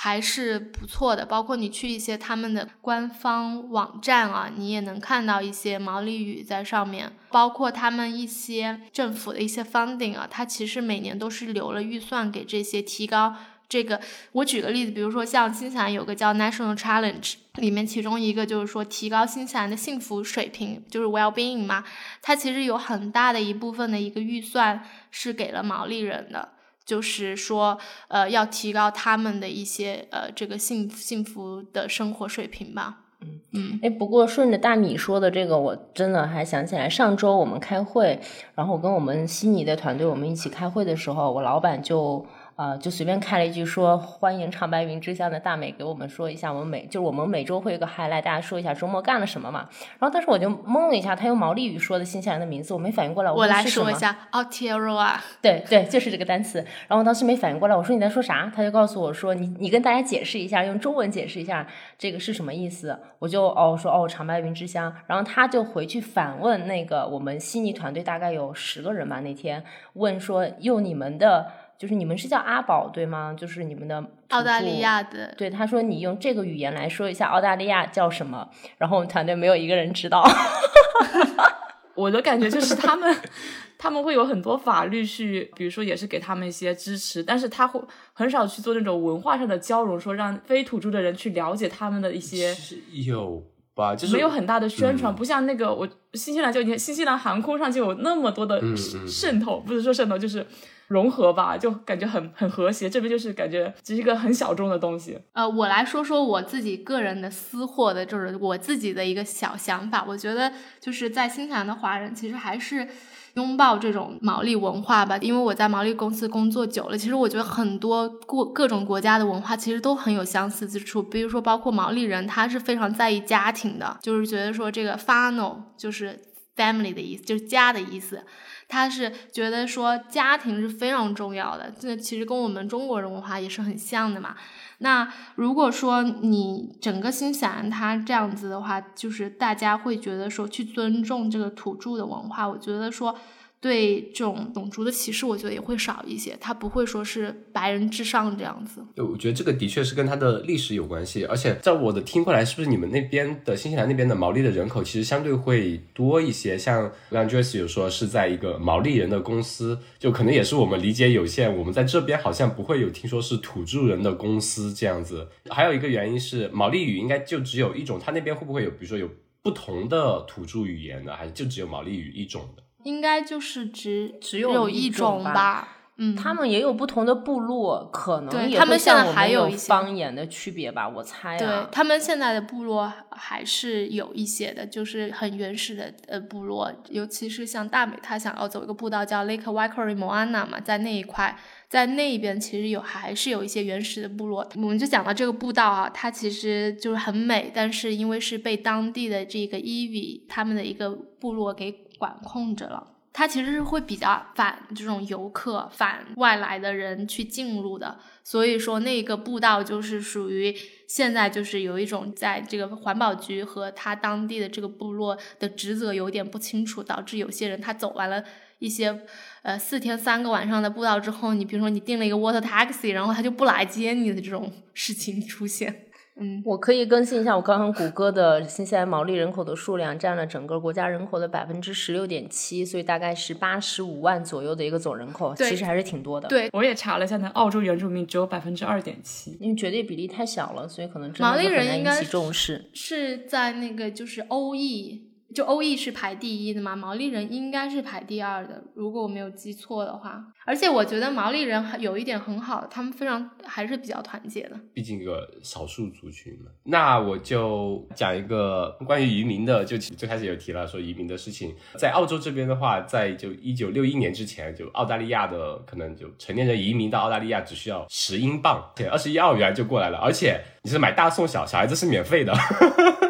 还是不错的，包括你去一些他们的官方网站啊，你也能看到一些毛利语在上面，包括他们一些政府的一些 funding 啊，它其实每年都是留了预算给这些提高这个。我举个例子，比如说像新西兰有个叫 National Challenge，里面其中一个就是说提高新西兰的幸福水平，就是 well being 嘛，它其实有很大的一部分的一个预算是给了毛利人的。就是说，呃，要提高他们的一些呃这个幸幸福的生活水平吧。嗯嗯。哎，不过顺着大米说的这个，我真的还想起来，上周我们开会，然后跟我们悉尼的团队我们一起开会的时候，我老板就。呃，就随便开了一句说欢迎长白云之乡的大美给我们说一下，我们每就是我们每周会有个 highlight，大家说一下周末干了什么嘛。然后当时我就懵了一下，他用毛利语说的新西兰的名字，我没反应过来。我来说一下，Aotearoa。对对，就是这个单词。然后我当时没反应过来，我说你在说啥？他就告诉我说你你跟大家解释一下，用中文解释一下这个是什么意思。我就哦说哦长白云之乡，然后他就回去反问那个我们悉尼团队大概有十个人吧，那天问说用你们的。就是你们是叫阿宝对吗？就是你们的澳大利亚的。对，他说你用这个语言来说一下澳大利亚叫什么，然后我们团队没有一个人知道。我的感觉就是他们 他们会有很多法律去，比如说也是给他们一些支持，但是他会很少去做那种文化上的交融，说让非土著的人去了解他们的一些。有吧？就是没有很大的宣传，不像那个我新西兰就你看新西兰航空上就有那么多的渗透，不是说渗透就是。融合吧，就感觉很很和谐。这边就是感觉只是一个很小众的东西。呃，我来说说我自己个人的私货的，就是我自己的一个小想法。我觉得就是在新西兰的华人其实还是拥抱这种毛利文化吧，因为我在毛利公司工作久了，其实我觉得很多过各种国家的文化其实都很有相似之处。比如说，包括毛利人，他是非常在意家庭的，就是觉得说这个 “fano” 就是 family 的意思，就是家的意思。他是觉得说家庭是非常重要的，这其实跟我们中国人文化也是很像的嘛。那如果说你整个新西兰它这样子的话，就是大家会觉得说去尊重这个土著的文化，我觉得说。对这种种族的歧视，我觉得也会少一些。他不会说是白人至上这样子。对我觉得这个的确是跟他的历史有关系。而且在我的听过来，是不是你们那边的新西兰那边的毛利的人口其实相对会多一些？像刚 Joyce 有说是在一个毛利人的公司，就可能也是我们理解有限。我们在这边好像不会有听说是土著人的公司这样子。还有一个原因是毛利语应该就只有一种，他那边会不会有，比如说有不同的土著语言呢，还是就只有毛利语一种的？应该就是只只有一种吧，嗯，他们也有不同的部落，可能他们现在还有一些方言的区别吧，我猜啊。对他们现在的部落还是有一些的，就是很原始的呃部落，尤其是像大美，他想要走一个步道叫 Lake Waikori Moana 嘛，在那一块，在那一边其实有还是有一些原始的部落。我们就讲到这个步道啊，它其实就是很美，但是因为是被当地的这个 Evi 他们的一个部落给。管控着了，它其实是会比较反这种游客、反外来的人去进入的。所以说，那个步道就是属于现在就是有一种在这个环保局和他当地的这个部落的职责有点不清楚，导致有些人他走完了一些呃四天三个晚上的步道之后，你比如说你订了一个 water taxi，然后他就不来接你的这种事情出现。嗯，我可以更新一下我刚刚谷歌的新西兰毛利人口的数量，占了整个国家人口的百分之十六点七，所以大概是八十五万左右的一个总人口，其实还是挺多的。对，我也查了一下，那澳洲原住民只有百分之二点七，因为绝对比例太小了，所以可能毛利人应该重视是在那个就是欧裔。就欧裔是排第一的嘛，毛利人应该是排第二的，如果我没有记错的话。而且我觉得毛利人有一点很好，他们非常还是比较团结的。毕竟一个少数族群嘛。那我就讲一个关于移民的，就最开始有提了说移民的事情。在澳洲这边的话，在就一九六一年之前，就澳大利亚的可能就成年人移民到澳大利亚只需要十英镑，对，二十一澳元就过来了。而且你是买大送小，小孩子是免费的。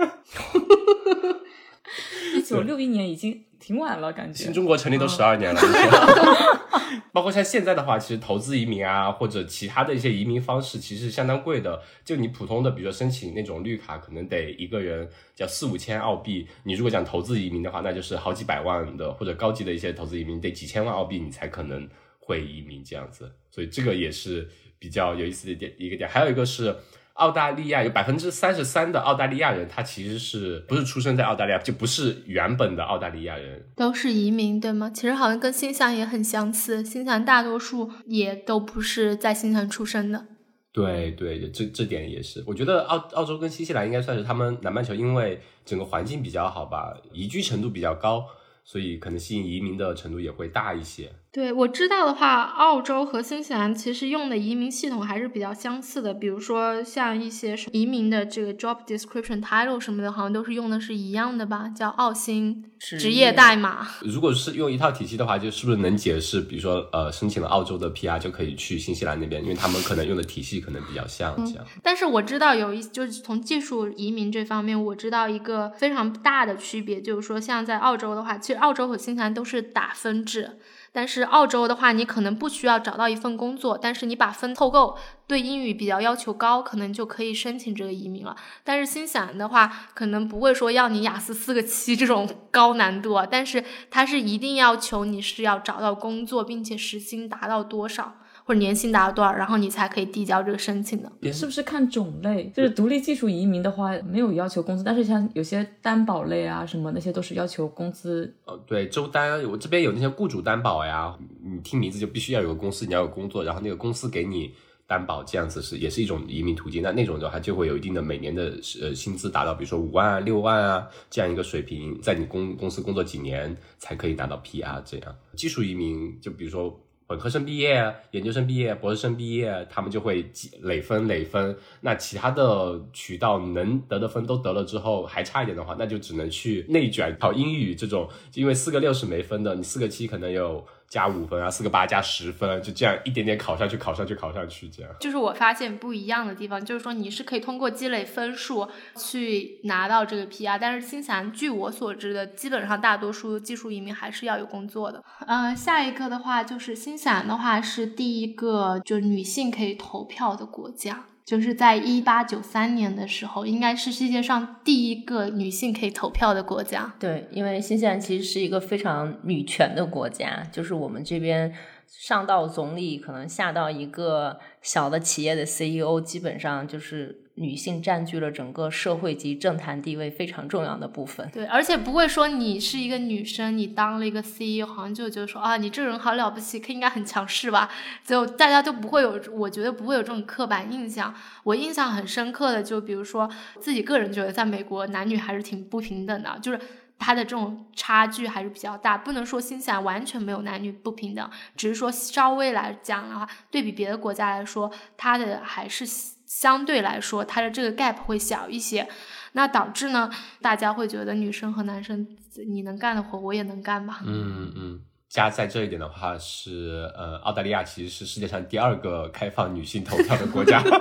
九六一年已经挺晚了，感觉新中国成立都十二年了。包括像现在的话，其实投资移民啊，或者其他的一些移民方式，其实相当贵的。就你普通的，比如说申请那种绿卡，可能得一个人叫四五千澳币。你如果讲投资移民的话，那就是好几百万的，或者高级的一些投资移民得几千万澳币，你才可能会移民这样子。所以这个也是比较有意思的点一个点。还有一个是澳大利亚有百分之三十三的澳大利亚人，他其实是不是出生在澳大利亚，就不是原本的澳大利亚人。都是移民，对吗？其实好像跟新西兰也很相似，新西兰大多数也都不是在新西兰出生的。对对，这这点也是，我觉得澳澳洲跟新西兰应该算是他们南半球，因为整个环境比较好吧，宜居程度比较高，所以可能吸引移民的程度也会大一些。对我知道的话，澳洲和新西兰其实用的移民系统还是比较相似的。比如说像一些移民的这个 job description title 什么的，好像都是用的是一样的吧？叫澳新职业代码。如果是用一套体系的话，就是不是能解释？比如说，呃，申请了澳洲的 PR 就可以去新西兰那边，因为他们可能用的体系可能比较像这样。但是我知道有一，就是从技术移民这方面，我知道一个非常大的区别，就是说像在澳洲的话，其实澳洲和新西兰都是打分制。但是澳洲的话，你可能不需要找到一份工作，但是你把分凑够，对英语比较要求高，可能就可以申请这个移民了。但是新西兰的话，可能不会说要你雅思四个七这种 高难度，啊但是它是一定要求你是要找到工作，并且时薪达到多少。或者年薪达到多少，然后你才可以递交这个申请的？是不是看种类？就是独立技术移民的话，没有要求工资，但是像有些担保类啊什么那些都是要求工资。呃，对，周单，我这边有那些雇主担保呀，你听名字就必须要有个公司，你要有工作，然后那个公司给你担保，这样子是也是一种移民途径。那那种的话就会有一定的每年的呃薪资达到，比如说五万啊、六万啊这样一个水平，在你公公司工作几年才可以拿到 PR 这样。技术移民就比如说。本科生毕业、研究生毕业、博士生毕业，他们就会积累分累分。那其他的渠道能得的分都得了之后，还差一点的话，那就只能去内卷考英语这种，因为四个六是没分的，你四个七可能有。加五分啊，四个八加十分，就这样一点点考上去，考上去，考上去，这样。就是我发现不一样的地方，就是说你是可以通过积累分数去拿到这个 PR，但是新西兰据我所知的，基本上大多数技术移民还是要有工作的。嗯，下一个的话就是新西兰的话是第一个就是女性可以投票的国家。就是在一八九三年的时候，应该是世界上第一个女性可以投票的国家。对，因为新西兰其实是一个非常女权的国家，就是我们这边上到总理，可能下到一个小的企业的 CEO，基本上就是。女性占据了整个社会及政坛地位非常重要的部分。对，而且不会说你是一个女生，你当了一个 CEO，好像就觉得说啊，你这人好了不起，应该很强势吧？就大家都不会有，我觉得不会有这种刻板印象。我印象很深刻的，就比如说自己个人觉得，在美国男女还是挺不平等的，就是他的这种差距还是比较大。不能说新西兰完全没有男女不平等，只是说稍微来讲的话，对比别的国家来说，它的还是。相对来说，它的这个 gap 会小一些，那导致呢，大家会觉得女生和男生，你能干的活我也能干吧？嗯嗯，加在这一点的话是，呃，澳大利亚其实是世界上第二个开放女性投票的国家。真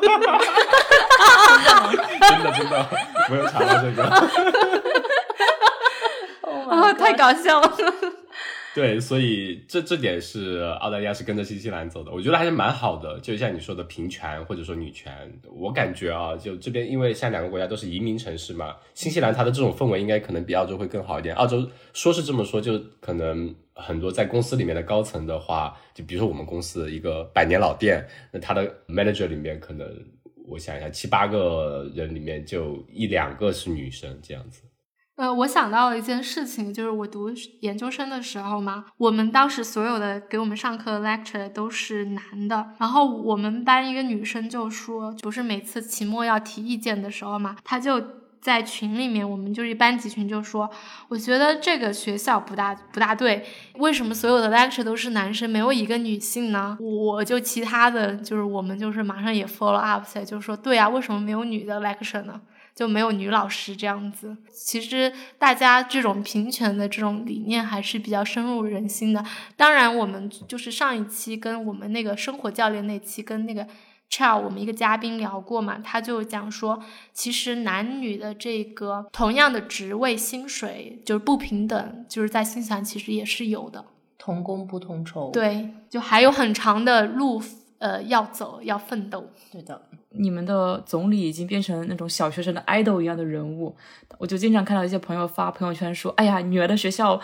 的真的，没有查到这个。啊，太搞笑了。对，所以这这点是澳大利亚是跟着新西兰走的，我觉得还是蛮好的。就像你说的平权或者说女权，我感觉啊，就这边因为像两个国家都是移民城市嘛，新西兰它的这种氛围应该可能比澳洲会更好一点。澳洲说是这么说，就可能很多在公司里面的高层的话，就比如说我们公司一个百年老店，那他的 manager 里面可能我想一下，七八个人里面就一两个是女生这样子。呃，我想到了一件事情，就是我读研究生的时候嘛，我们当时所有的给我们上课的 lecture 都是男的，然后我们班一个女生就说，不是每次期末要提意见的时候嘛，她就在群里面，我们就是班级群就说，我觉得这个学校不大不大对，为什么所有的 lecture 都是男生，没有一个女性呢？我就其他的就是我们就是马上也 follow up，就说对啊，为什么没有女的 lecture 呢？就没有女老师这样子。其实大家这种平权的这种理念还是比较深入人心的。当然，我们就是上一期跟我们那个生活教练那期跟那个 Charles 我们一个嘉宾聊过嘛，他就讲说，其实男女的这个同样的职位薪水就是不平等，就是在新西兰其实也是有的。同工不同酬。对，就还有很长的路呃要走，要奋斗。对的。你们的总理已经变成那种小学生的 idol 一样的人物，我就经常看到一些朋友发朋友圈说：“哎呀，女儿的学校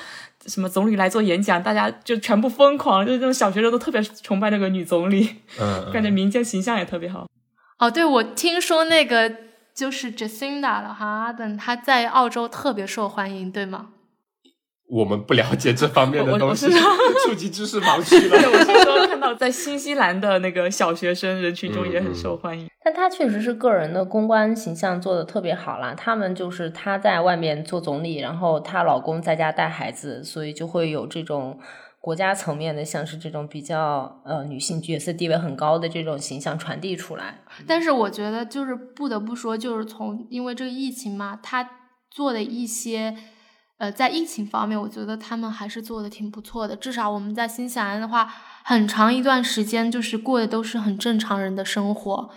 什么总理来做演讲，大家就全部疯狂，就是那种小学生都特别崇拜那个女总理，嗯，感觉民间形象也特别好。”哦，对，我听说那个就是 Jacinda 了哈等，她在澳洲特别受欢迎，对吗？我们不了解这方面的 东西，触及知识盲区了。我听说看到在新西兰的那个小学生人群中也很受欢迎，但他确实是个人的公关形象做的特别好啦。他们就是她在外面做总理，然后她老公在家带孩子，所以就会有这种国家层面的，像是这种比较呃女性角色地位很高的这种形象传递出来。但是我觉得就是不得不说，就是从因为这个疫情嘛，他做的一些。呃，在疫情方面，我觉得他们还是做的挺不错的。至少我们在新西兰的话，很长一段时间就是过的都是很正常人的生活。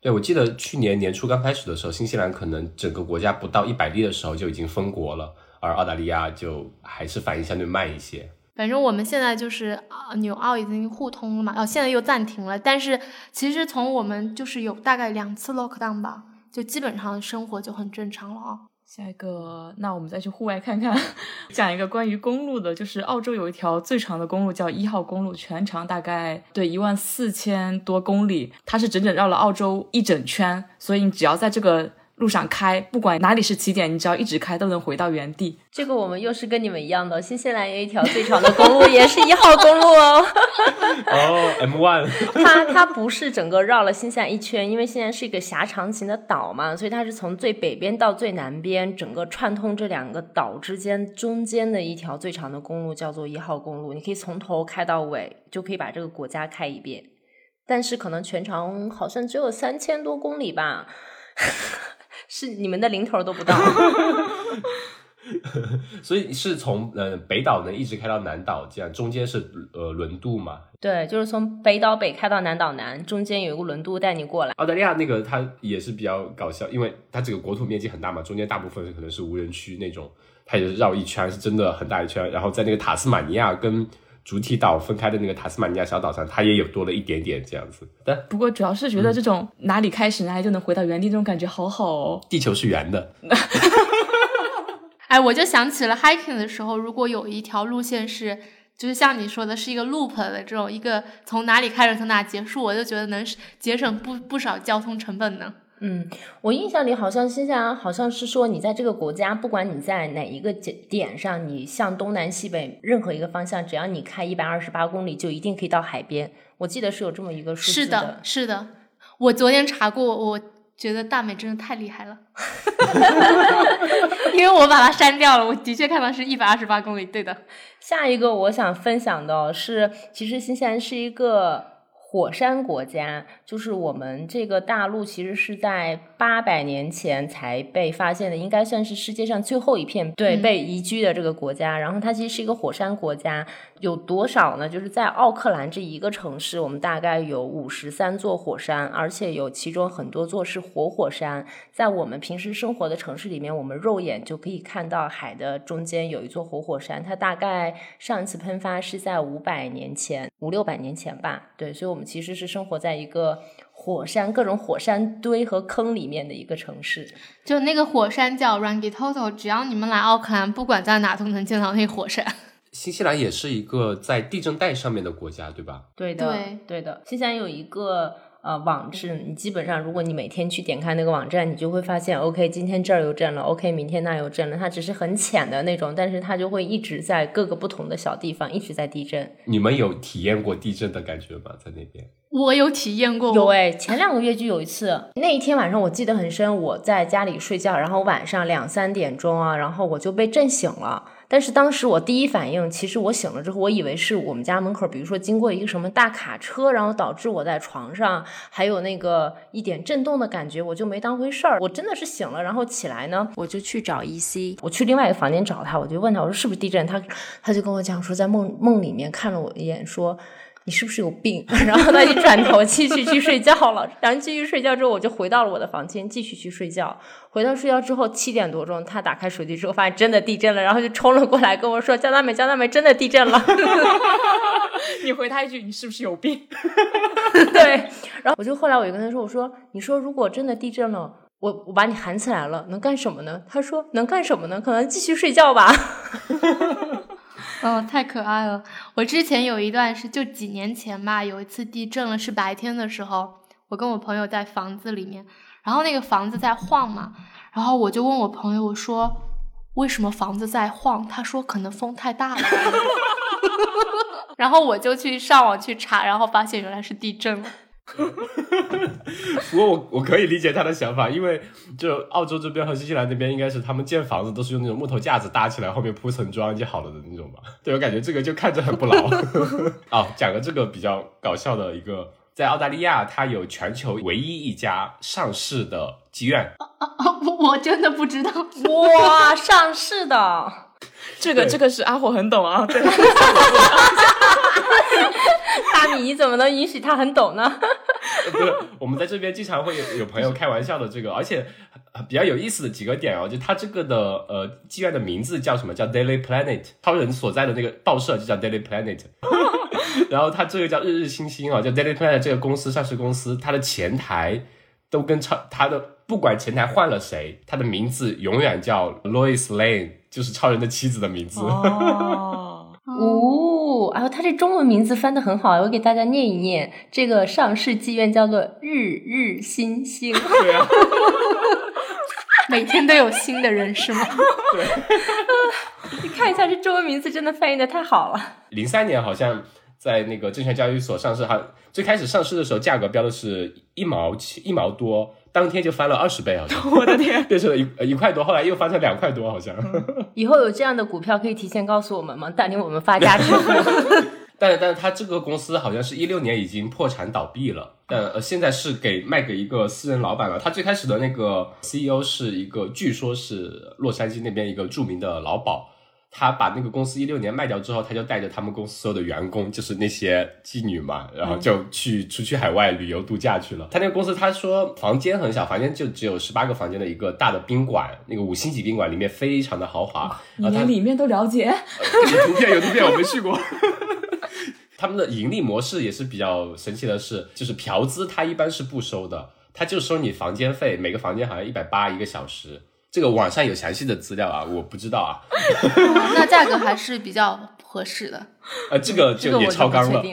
对，我记得去年年初刚开始的时候，新西兰可能整个国家不到一百例的时候就已经封国了，而澳大利亚就还是反应相对慢一些。反正我们现在就是啊，纽澳已经互通了嘛，哦，现在又暂停了。但是其实从我们就是有大概两次 lockdown 吧，就基本上生活就很正常了啊。下一个，那我们再去户外看看，讲一个关于公路的，就是澳洲有一条最长的公路叫一号公路，全长大概对一万四千多公里，它是整整绕了澳洲一整圈，所以你只要在这个。路上开，不管哪里是起点，你只要一直开，都能回到原地。这个我们又是跟你们一样的，新西兰有一条最长的公路，也是一号公路哦。哦，M one。它它不是整个绕了新西兰一圈，因为现在是一个狭长型的岛嘛，所以它是从最北边到最南边，整个串通这两个岛之间中间的一条最长的公路叫做一号公路。你可以从头开到尾，就可以把这个国家开一遍。但是可能全长好像只有三千多公里吧。是你们的零头都不到，所以是从呃北岛呢一直开到南岛，这样中间是呃轮渡嘛？对，就是从北岛北开到南岛南，中间有一个轮渡带你过来。澳大利亚那个它也是比较搞笑，因为它这个国土面积很大嘛，中间大部分可能是无人区那种，它也是绕一圈，是真的很大一圈。然后在那个塔斯马尼亚跟。主体岛分开的那个塔斯马尼亚小岛上，它也有多了一点点这样子。但不过主要是觉得这种哪里开始哪里就能回到原地，这种感觉好好哦。地球是圆的。哎，我就想起了 hiking 的时候，如果有一条路线是，就是像你说的是一个 loop 的这种，一个从哪里开始从哪结束，我就觉得能节省不不少交通成本呢。嗯，我印象里好像新西兰好像是说，你在这个国家，不管你在哪一个点点上，你向东南西北任何一个方向，只要你开一百二十八公里，就一定可以到海边。我记得是有这么一个数字的。是的，是的。我昨天查过，我觉得大美真的太厉害了，因为我把它删掉了。我的确看到是一百二十八公里，对的。下一个我想分享的是，其实新西兰是一个。火山国家就是我们这个大陆，其实是在八百年前才被发现的，应该算是世界上最后一片对被移居的这个国家。然后它其实是一个火山国家，有多少呢？就是在奥克兰这一个城市，我们大概有五十三座火山，而且有其中很多座是活火山。在我们平时生活的城市里面，我们肉眼就可以看到海的中间有一座活火山，它大概上一次喷发是在五百年前，五六百年前吧。对，所以我们。其实是生活在一个火山、各种火山堆和坑里面的一个城市。就那个火山叫 Rangitoto，只要你们来奥克兰，不管在哪都能见到那火山。新西兰也是一个在地震带上面的国家，对吧？对的，对的。新西兰有一个。呃，网是你基本上，如果你每天去点开那个网站，你就会发现，OK，今天这儿又震了，OK，明天那又震了。它只是很浅的那种，但是它就会一直在各个不同的小地方一直在地震。你们有体验过地震的感觉吗？在那边？我有体验过，有哎，前两个月就有一次。那一天晚上我记得很深，我在家里睡觉，然后晚上两三点钟啊，然后我就被震醒了。但是当时我第一反应，其实我醒了之后，我以为是我们家门口，比如说经过一个什么大卡车，然后导致我在床上还有那个一点震动的感觉，我就没当回事儿。我真的是醒了，然后起来呢，我就去找 EC，我去另外一个房间找他，我就问他，我说是不是地震？他他就跟我讲说，在梦梦里面看了我一眼，说你是不是有病？然后他就转头继续去睡觉了。然后继续睡觉之后，我就回到了我的房间，继续去睡觉。回到睡觉之后，七点多钟，他打开手机之后，发现真的地震了，然后就冲了过来跟我说：“江大美，江大美，真的地震了。你回他一句：“你是不是有病？”对。然后我就后来我就跟他说：“我说，你说如果真的地震了，我我把你喊起来了，能干什么呢？”他说：“能干什么呢？可能继续睡觉吧。”哦，太可爱了！我之前有一段是就几年前吧，有一次地震了，是白天的时候，我跟我朋友在房子里面，然后那个房子在晃嘛，然后我就问我朋友，说为什么房子在晃？他说可能风太大了。然后我就去上网去查，然后发现原来是地震了。不过我我可以理解他的想法，因为就澳洲这边和新西兰那边，应该是他们建房子都是用那种木头架子搭起来，后面铺层砖就好了的那种吧。对我感觉这个就看着很不牢。哦，讲个这个比较搞笑的一个，在澳大利亚，它有全球唯一一家上市的妓院。啊啊我真的不知道，哇，上市的这个这个是阿火很懂啊，对。大米，你怎么能允许他很懂呢？不是，我们在这边经常会有有朋友开玩笑的这个，而且比较有意思的几个点哦，就他这个的呃妓院的名字叫什么？叫 Daily Planet，超人所在的那个报社就叫 Daily Planet，然后他这个叫日日星星啊，叫 Daily Planet 这个公司上市公司，它的前台都跟超他的不管前台换了谁，他的名字永远叫 Lois Lane，就是超人的妻子的名字。哦，哦，然后他这中文名字翻的很好，我给大家念一念。这个上市妓院叫做日日新星，对啊，每天都有新的人是吗？对。你看一下这中文名字，真的翻译的太好了。零三年好像在那个证券交易所上市，还，最开始上市的时候价格标的是一毛七一毛多，当天就翻了二十倍，好像 我的天，变成了一呃一块多，后来又翻成两块多，好像。以后有这样的股票可以提前告诉我们吗？带领我们发家致富。但是但是他这个公司好像是一六年已经破产倒闭了，但呃现在是给卖给一个私人老板了。他最开始的那个 CEO 是一个，据说是洛杉矶那边一个著名的老鸨。他把那个公司一六年卖掉之后，他就带着他们公司所有的员工，就是那些妓女嘛，然后就去出去海外旅游度假去了。他那个公司他说房间很小，房间就只有十八个房间的一个大的宾馆，那个五星级宾馆里面非常的豪华。你连里面都了解？有图片有图片，我没去过。他们的盈利模式也是比较神奇的是，就是嫖资他一般是不收的，他就收你房间费，每个房间好像一百八一个小时。这个网上有详细的资料啊，我不知道啊。那价格还是比较合适的。呃，这个就也超纲了。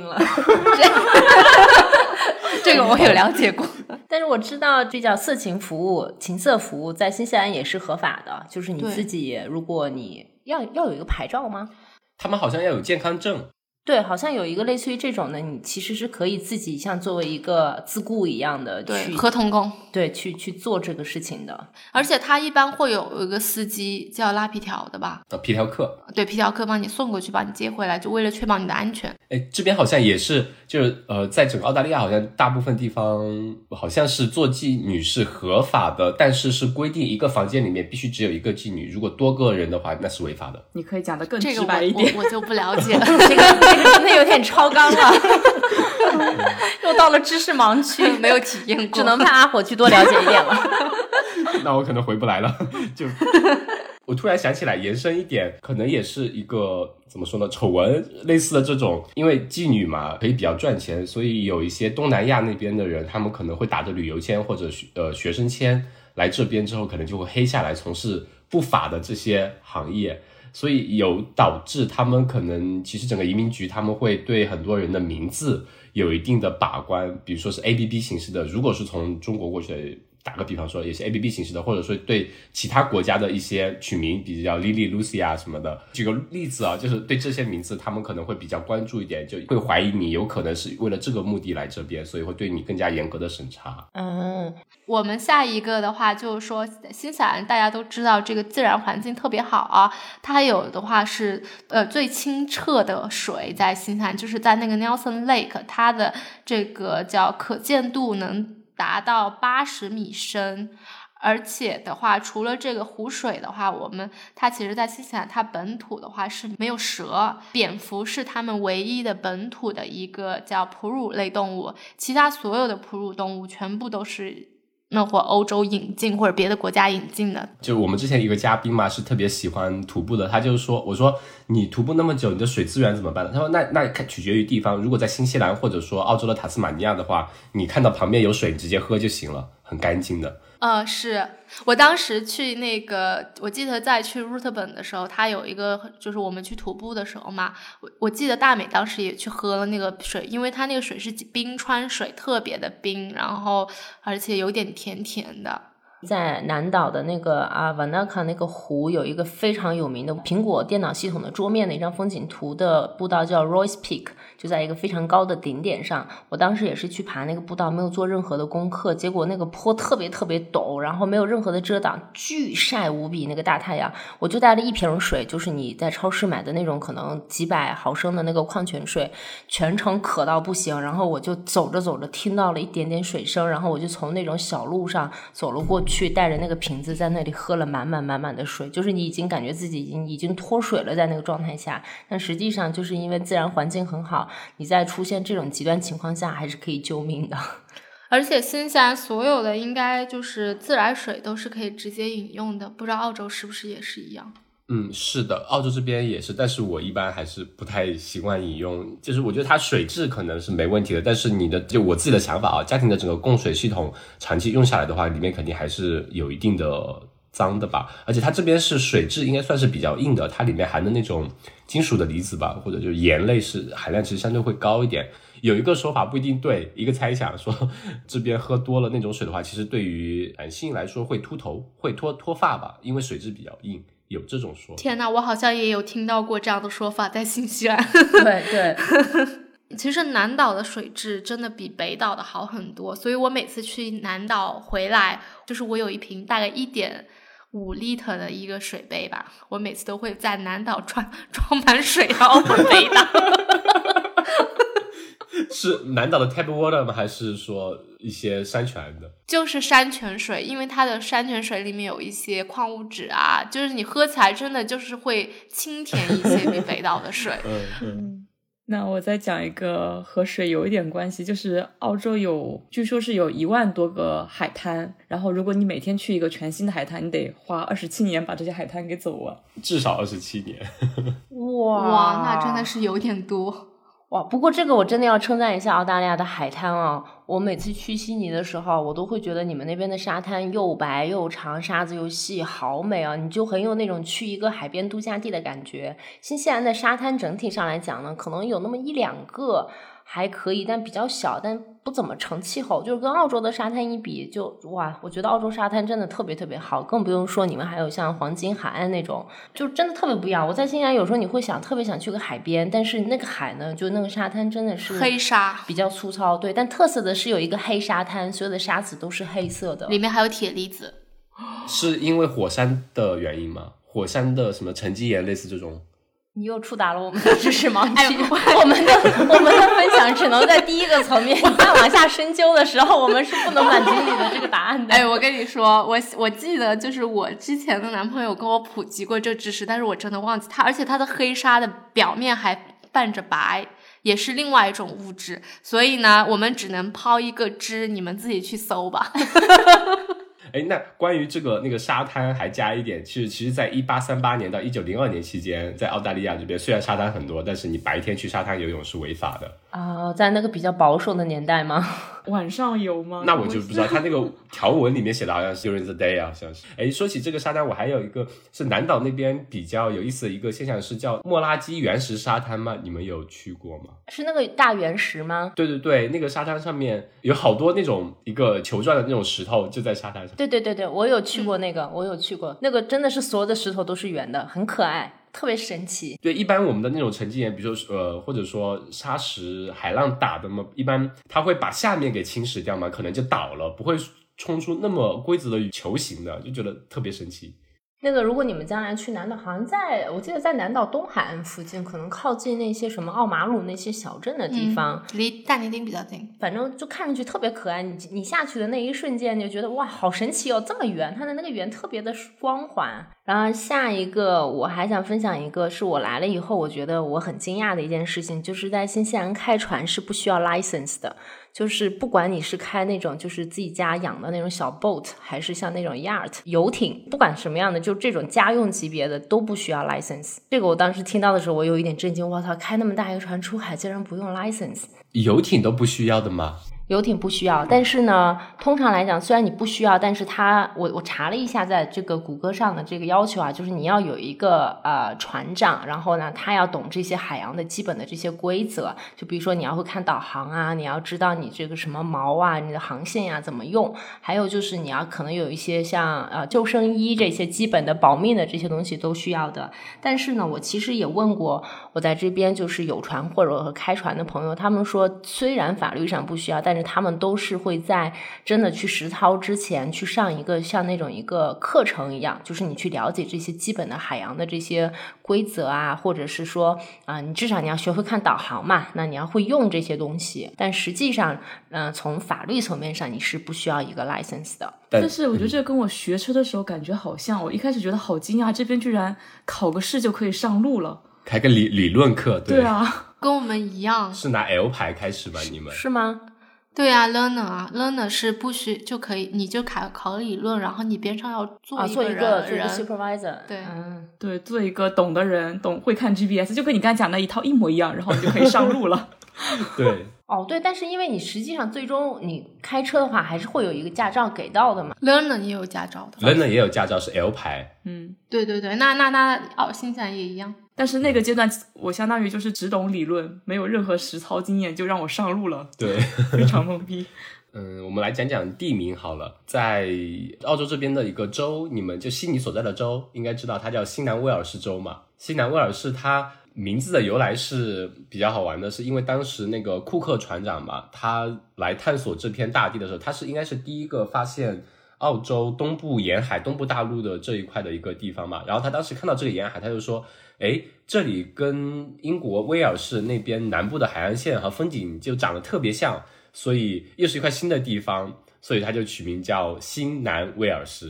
这个我有了解过，但是我知道这叫色情服务、情色服务，在新西兰也是合法的。就是你自己，如果你要要有一个牌照吗？他们好像要有健康证。对，好像有一个类似于这种的，你其实是可以自己像作为一个自雇一样的去合同工，对，去去做这个事情的。而且他一般会有一个司机叫拉皮条的吧？呃，皮条客。对，皮条客帮你送过去，帮你接回来，就为了确保你的安全。哎，这边好像也是，就是呃，在整个澳大利亚，好像大部分地方好像是做妓女是合法的，但是是规定一个房间里面必须只有一个妓女，如果多个人的话，那是违法的。你可以讲的更这个直白一点，我我就不了解了。这个这个真的有点超纲了，又到了知识盲区，没有体验过，只能派阿火去多了解一点了。那我可能回不来了。就我突然想起来，延伸一点，可能也是一个怎么说呢？丑闻类似的这种，因为妓女嘛，可以比较赚钱，所以有一些东南亚那边的人，他们可能会打着旅游签或者呃学生签来这边之后，可能就会黑下来从事不法的这些行业。所以有导致他们可能其实整个移民局他们会对很多人的名字有一定的把关，比如说是 A B B 形式的，如果是从中国过去的，打个比方说也是 A B B 形式的，或者说对其他国家的一些取名，比如叫 Lily、Lucy 啊什么的。举个例子啊，就是对这些名字他们可能会比较关注一点，就会怀疑你有可能是为了这个目的来这边，所以会对你更加严格的审查。嗯，我们下一个的话就是说，新西兰大家都知道这个自然环境特别好啊，它有的话是呃最清澈的水在新西兰，就是在那个 Nelson Lake，它的这个叫可见度能达到八十米深。而且的话，除了这个湖水的话，我们它其实在新西兰它本土的话是没有蛇，蝙蝠是它们唯一的本土的一个叫哺乳类动物，其他所有的哺乳动物全部都是那或欧洲引进或者别的国家引进的。就我们之前一个嘉宾嘛，是特别喜欢徒步的，他就是说，我说你徒步那么久，你的水资源怎么办呢？他说那那取决于地方，如果在新西兰或者说澳洲的塔斯马尼亚的话，你看到旁边有水，你直接喝就行了，很干净的。呃，是我当时去那个，我记得在去鹿特本的时候，它有一个，就是我们去徒步的时候嘛，我我记得大美当时也去喝了那个水，因为它那个水是冰川水，特别的冰，然后而且有点甜甜的。在南岛的那个啊瓦纳卡那个湖，有一个非常有名的苹果电脑系统的桌面的一张风景图的步道，叫 Royce Peak，就在一个非常高的顶点上。我当时也是去爬那个步道，没有做任何的功课，结果那个坡特别特别陡，然后没有任何的遮挡，巨晒无比，那个大太阳。我就带了一瓶水，就是你在超市买的那种可能几百毫升的那个矿泉水，全程渴到不行。然后我就走着走着听到了一点点水声，然后我就从那种小路上走了过去。带着那个瓶子在那里喝了满满满满的水，就是你已经感觉自己已经已经脱水了，在那个状态下，但实际上就是因为自然环境很好，你在出现这种极端情况下还是可以救命的。而且新西兰所有的应该就是自来水都是可以直接饮用的，不知道澳洲是不是也是一样？嗯，是的，澳洲这边也是，但是我一般还是不太习惯饮用，就是我觉得它水质可能是没问题的，但是你的就我自己的想法啊，家庭的整个供水系统长期用下来的话，里面肯定还是有一定的脏的吧，而且它这边是水质应该算是比较硬的，它里面含的那种金属的离子吧，或者就是盐类是含量其实相对会高一点。有一个说法不一定对，一个猜想说 这边喝多了那种水的话，其实对于男性来说会秃头，会脱脱发吧，因为水质比较硬。有这种说？天哪，我好像也有听到过这样的说法，在新西兰。对对，其实南岛的水质真的比北岛的好很多，所以我每次去南岛回来，就是我有一瓶大概一点五 liter 的一个水杯吧，我每次都会在南岛装 装满水，然后回北岛。是南岛的 tap water 吗？还是说一些山泉的？就是山泉水，因为它的山泉水里面有一些矿物质啊，就是你喝起来真的就是会清甜一些，比北岛的水。嗯嗯。那我再讲一个和水有一点关系，就是澳洲有，据说是有一万多个海滩，然后如果你每天去一个全新的海滩，你得花二十七年把这些海滩给走完，至少二十七年。哇，那真的是有点多。哇，不过这个我真的要称赞一下澳大利亚的海滩啊！我每次去悉尼的时候，我都会觉得你们那边的沙滩又白又长，沙子又细，好美啊！你就很有那种去一个海边度假地的感觉。新西兰的沙滩整体上来讲呢，可能有那么一两个。还可以，但比较小，但不怎么成气候。就是跟澳洲的沙滩一比，就哇，我觉得澳洲沙滩真的特别特别好，更不用说你们还有像黄金海岸那种，就真的特别不一样。我在新西兰有时候你会想特别想去个海边，但是那个海呢，就那个沙滩真的是黑沙，比较粗糙。对，但特色的是有一个黑沙滩，所有的沙子都是黑色的，里面还有铁离子。是因为火山的原因吗？火山的什么沉积岩类似这种？你又触达了我们的知识盲区，我们的我们的分享只能在第一个层面，再往下深究的时候，我们是不能满足你的这个答案的。哎，我跟你说，我我记得就是我之前的男朋友跟我普及过这知识，但是我真的忘记他，而且他的黑纱的表面还泛着白，也是另外一种物质，所以呢，我们只能抛一个知，你们自己去搜吧。哎，那关于这个那个沙滩还加一点，其实其实，在一八三八年到一九零二年期间，在澳大利亚这边虽然沙滩很多，但是你白天去沙滩游泳是违法的。啊。在那个比较保守的年代吗？晚上有吗？那我就不知道，他那个条文里面写的好像是 during the day 啊，好像是。哎，说起这个沙滩，我还有一个是南岛那边比较有意思的一个现象是叫莫拉基原石沙滩吗？你们有去过吗？是那个大原石吗？对对对，那个沙滩上面有好多那种一个球状的那种石头，就在沙滩上。对对对对，我有去过那个，我有去过那个，真的是所有的石头都是圆的，很可爱。特别神奇，对，一般我们的那种沉积岩，比如说呃，或者说沙石海浪打的嘛，一般它会把下面给侵蚀掉嘛，可能就倒了，不会冲出那么规则的球形的，就觉得特别神奇。那个，如果你们将来去南岛，好像在我记得在南岛东海岸附近，可能靠近那些什么奥马鲁那些小镇的地方，离但尼丁比较近。反正就看上去特别可爱。你你下去的那一瞬间，你就觉得哇，好神奇哦，这么圆，它的那个圆特别的光滑。然后下一个，我还想分享一个，是我来了以后，我觉得我很惊讶的一件事情，就是在新西兰开船是不需要 license 的。就是不管你是开那种就是自己家养的那种小 boat，还是像那种 yacht 游艇，不管什么样的，就这种家用级别的都不需要 license。这个我当时听到的时候，我有一点震惊，我操，开那么大一个船出海竟然不用 license？游艇都不需要的吗？游艇不需要，但是呢，通常来讲，虽然你不需要，但是它，我我查了一下，在这个谷歌上的这个要求啊，就是你要有一个呃船长，然后呢，他要懂这些海洋的基本的这些规则，就比如说你要会看导航啊，你要知道你这个什么锚啊，你的航线呀怎么用，还有就是你要可能有一些像呃救生衣这些基本的保命的这些东西都需要的。但是呢，我其实也问过我在这边就是有船或者和开船的朋友，他们说虽然法律上不需要，但是他们都是会在真的去实操之前去上一个像那种一个课程一样，就是你去了解这些基本的海洋的这些规则啊，或者是说啊，你至少你要学会看导航嘛，那你要会用这些东西。但实际上，嗯，从法律层面上你是不需要一个 license 的。但是我觉得这个跟我学车的时候感觉好像，我一开始觉得好惊讶，这边居然考个试就可以上路了。开个理理论课，对啊，跟我们一样。是拿 L 牌开始吧？你们是吗？对啊，learner 啊，learner 是不需就可以，你就考考理论，然后你边上要做做一个做一个 supervisor，对，嗯，对，做一个懂的人，懂会看 GPS，就跟你刚才讲那一套一模一样，然后你就可以上路了。对，哦对，但是因为你实际上最终你开车的话，还是会有一个驾照给到的嘛。learner 也有驾照的。learner 也有驾照是 L 牌，嗯，对对对，那那那哦，新西兰也一样。但是那个阶段我相当于就是只懂理论，没有任何实操经验，就让我上路了，对。非常懵逼。嗯，我们来讲讲地名好了。在澳洲这边的一个州，你们就悉尼所在的州，应该知道它叫新南威尔士州嘛。新南威尔士它名字的由来是比较好玩的，是因为当时那个库克船长嘛，他来探索这片大地的时候，他是应该是第一个发现澳洲东部沿海、东部大陆的这一块的一个地方嘛。然后他当时看到这个沿海，他就说：“诶，这里跟英国威尔士那边南部的海岸线和风景就长得特别像。”所以又是一块新的地方，所以它就取名叫新南威尔士，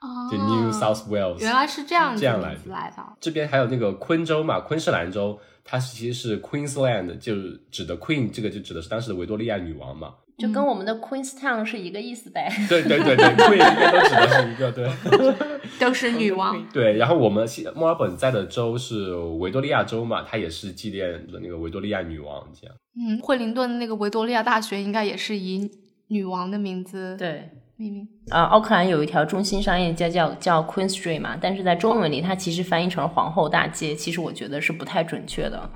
哦就 New South Wales。原来是这样这样来的。这边还有那个昆州嘛，昆士兰州，它其实是 Queensland，就指的 Queen，这个就指的是当时的维多利亚女王嘛。就跟我们的 Queenstown 是一个意思呗。对对对对，Queen 应该都指的是一个对。都是女王。对，然后我们西墨尔本在的州是维多利亚州嘛，它也是纪念的那个维多利亚女王这样。嗯，惠灵顿那个维多利亚大学应该也是以女王的名字对，命名。啊，奥克兰有一条中心商业街叫叫 Queen Street 嘛，但是在中文里它其实翻译成皇后大街，其实我觉得是不太准确的，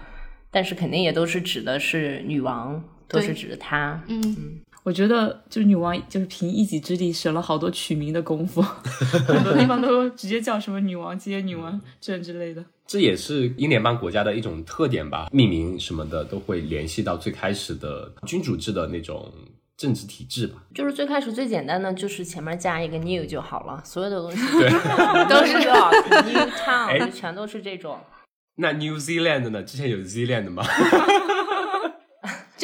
但是肯定也都是指的是女王，都是指的她。嗯，我觉得就是女王就是凭一己之力省了好多取名的功夫，很多地方都直接叫什么女王街、女王镇之类的。这也是英联邦国家的一种特点吧，命名什么的都会联系到最开始的君主制的那种政治体制吧。就是最开始最简单的就是前面加一个 new 就好了，所有的东西对 都是 New Town，、哎全都是这种。那 New Zealand 呢？之前有 Zealand 吗？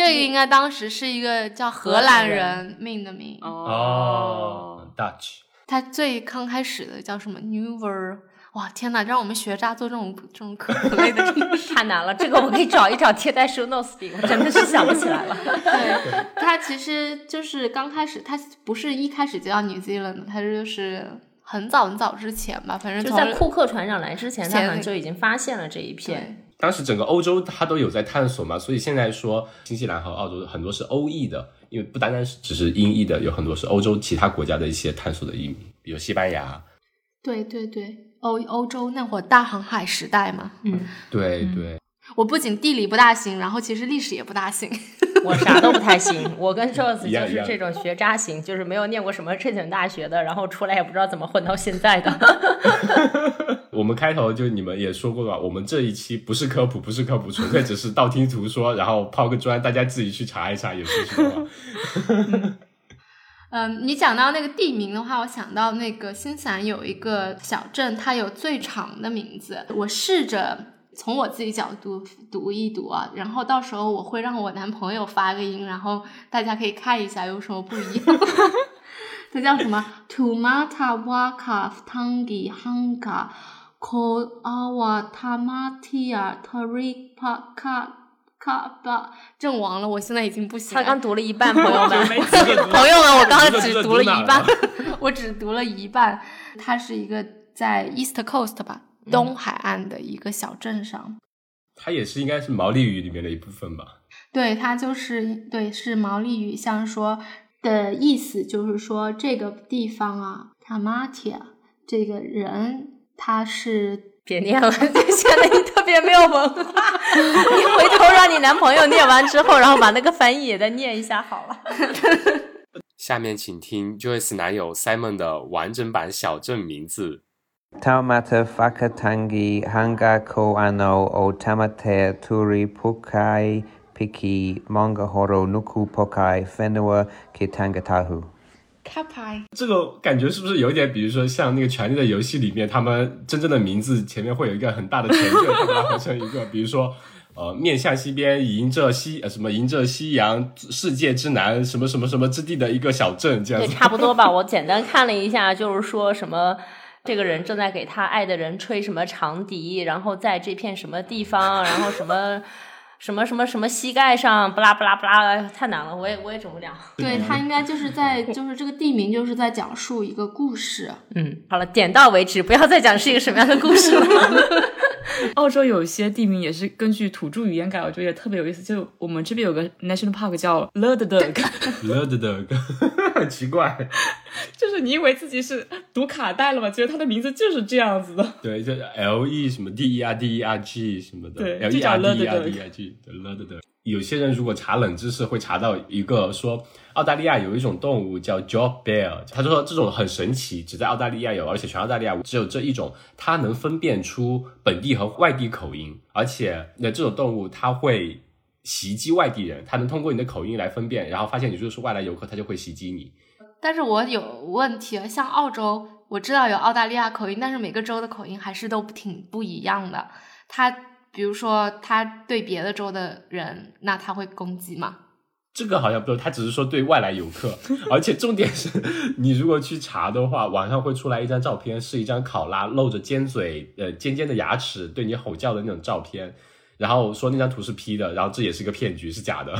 这个应该当时是一个叫荷兰人命的名。哦，Dutch。他最刚开始的叫什么 Newer？哇，天哪！让我们学渣做这种这种科普类的，太难了，这个我可以找一找贴在 show notes 里，我真的是想不起来了。对，他其实就是刚开始，他不是一开始就叫 New Zealand，它就是很早很早之前吧，反正就在库克船长来之前，他前可能就已经发现了这一片。当时整个欧洲它都有在探索嘛，所以现在说新西兰和澳洲很多是欧裔的，因为不单单是只是英裔的，有很多是欧洲其他国家的一些探索的移民，比如西班牙。对对对，欧欧洲那会儿大航海时代嘛，嗯，对对，我不仅地理不大行，然后其实历史也不大行。我啥都不太行，我跟 Jones 就是这种学渣型，就是没有念过什么正经大学的，然后出来也不知道怎么混到现在的。我们开头就你们也说过了，我们这一期不是科普，不是科普，纯粹只是道听途说，然后抛个砖，大家自己去查一查，也是什么。嗯，你讲到那个地名的话，我想到那个新西兰有一个小镇，它有最长的名字。我试着从我自己角度读一读啊，然后到时候我会让我男朋友发个音，然后大家可以看一下有什么不一样。它叫什么？Tumata Waka Tangi Hanga Ko Awa Tamatia Taripaka Kaba。阵亡了，我现在已经不行了。他刚读了一半，朋友们，朋友们，我刚刚只读了一半我只读了一半。它是一个在 East Coast 吧，东海岸的一个小镇上。它也是应该是毛利语里面的一部分吧？对，它就是对，是毛利语，像说的意思就是说这个地方啊，Tamatia 这个人他是别念了，就显得你特别没有文化。你回头让你男朋友念完之后，然后把那个翻译也再念一下好了。下面请听 Joyce 男友 Simon 的完整版小镇名字。Taumata Whakatangi Hanga Ko Ano o Tamate Turi Pukai Piki Mongahoro Nuku Pokai Whenua Ki Tangatahu 卡牌。这个感觉是不是有点，比如说像那个《权力的游戏》里面，他们真正的名字前面会有一个很大的前缀，他们把它合成一个，比如说。呃，面向西边，迎着西呃什么迎着夕阳，世界之南，什么什么什么之地的一个小镇，这样对，差不多吧。我简单看了一下，就是说什么。这个人正在给他爱的人吹什么长笛，然后在这片什么地方，然后什么什么什么什么膝盖上，不拉不拉不拉，太难了，我也我也整不了。对，他应该就是在，就是这个地名就是在讲述一个故事。嗯，好了，点到为止，不要再讲是一个什么样的故事了。澳洲有一些地名也是根据土著语言改，我觉得也特别有意思。就我们这边有个 national park 叫的的，很奇怪。就是你以为自己是读卡带了吗？觉得它的名字就是这样子的。对，就 L E 什么 D E R D E R G 什么的，对就 E 叫 R 有些人如果查冷知识，会查到一个说澳大利亚有一种动物叫 Job Bear，他就说这种很神奇，只在澳大利亚有，而且全澳大利亚只有这一种，它能分辨出本地和外地口音，而且那这种动物它会袭击外地人，它能通过你的口音来分辨，然后发现你就是外来游客，它就会袭击你。但是我有问题，像澳洲，我知道有澳大利亚口音，但是每个州的口音还是都挺不一样的。它比如说他对别的州的人，那他会攻击吗？这个好像不是，他只是说对外来游客，而且重点是你如果去查的话，网上会出来一张照片，是一张考拉露着尖嘴、呃尖尖的牙齿对你吼叫的那种照片，然后说那张图是 P 的，然后这也是个骗局，是假的，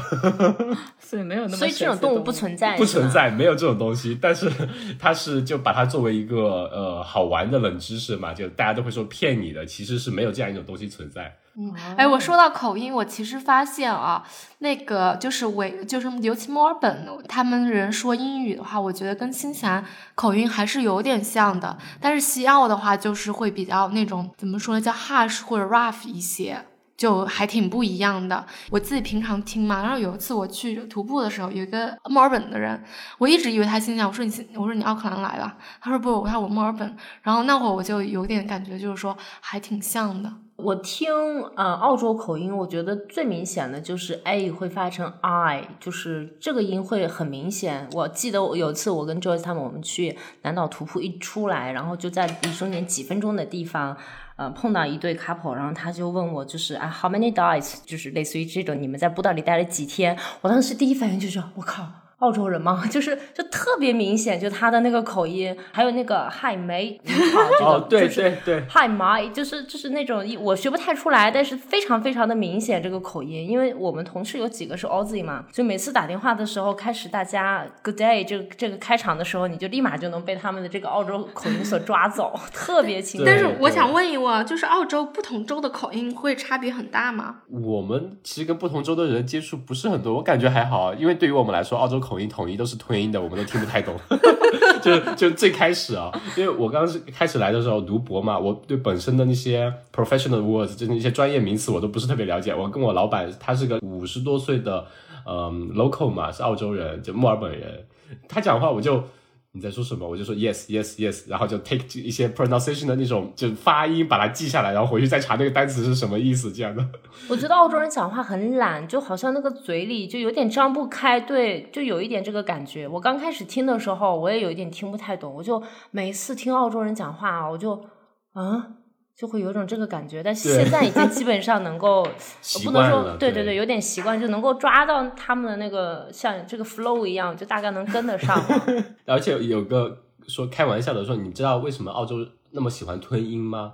所以没有那么所以这种动物不存在，不存。在，没有这种东西。但是它是就把它作为一个呃好玩的冷知识嘛，就大家都会说骗你的，其实是没有这样一种东西存在。嗯哎，我说到口音，我其实发现啊，那个就是维，就是尤其墨尔本，他们人说英语的话，我觉得跟新西兰口音还是有点像的。但是西澳的话，就是会比较那种怎么说呢，叫 harsh 或者 rough 一些。就还挺不一样的。我自己平常听嘛，然后有一次我去徒步的时候，有一个墨尔本的人，我一直以为他新西兰，我说你，我说你奥克兰来了，他说不，我说我墨尔本。然后那会儿我就有点感觉，就是说还挺像的。我听呃澳洲口音，我觉得最明显的就是 a 会发成 i，就是这个音会很明显。我记得我有一次我跟 Joyce 他们我们去南岛徒步，一出来，然后就在离终点几分钟的地方，呃碰到一对 couple，然后他就问我就是啊 how many days，就是类似于这种你们在步道里待了几天？我当时第一反应就是我靠。澳洲人吗？就是就特别明显，就他的那个口音，还有那个嗨梅 哦，对就是对对，嗨妈，就是就是那种我学不太出来，但是非常非常的明显这个口音，因为我们同事有几个是 Aussie 嘛，就每次打电话的时候，开始大家 Good day 这个这个开场的时候，你就立马就能被他们的这个澳洲口音所抓走，特别清楚。但是我想问一问，就是澳洲不同州的口音会差别很大吗？我们其实跟不同州的人接触不是很多，我感觉还好啊，因为对于我们来说，澳洲口统一统一都是吞音的，我们都听不太懂。就就最开始啊，因为我刚是开始来的时候读博嘛，我对本身的那些 professional words，就是那些专业名词，我都不是特别了解。我跟我老板，他是个五十多岁的，嗯，local 嘛，是澳洲人，就墨尔本人，他讲话我就。你在说什么？我就说 yes yes yes，然后就 take 一些 pronunciation 的那种就发音把它记下来，然后回去再查那个单词是什么意思，这样的。我觉得澳洲人讲话很懒，就好像那个嘴里就有点张不开，对，就有一点这个感觉。我刚开始听的时候，我也有一点听不太懂，我就每次听澳洲人讲话，我就啊。就会有种这个感觉，但是现在已经基本上能够，不能说对对对，有点习惯，就能够抓到他们的那个像这个 flow 一样，就大概能跟得上。而且有个说开玩笑的说，你知道为什么澳洲那么喜欢吞音吗？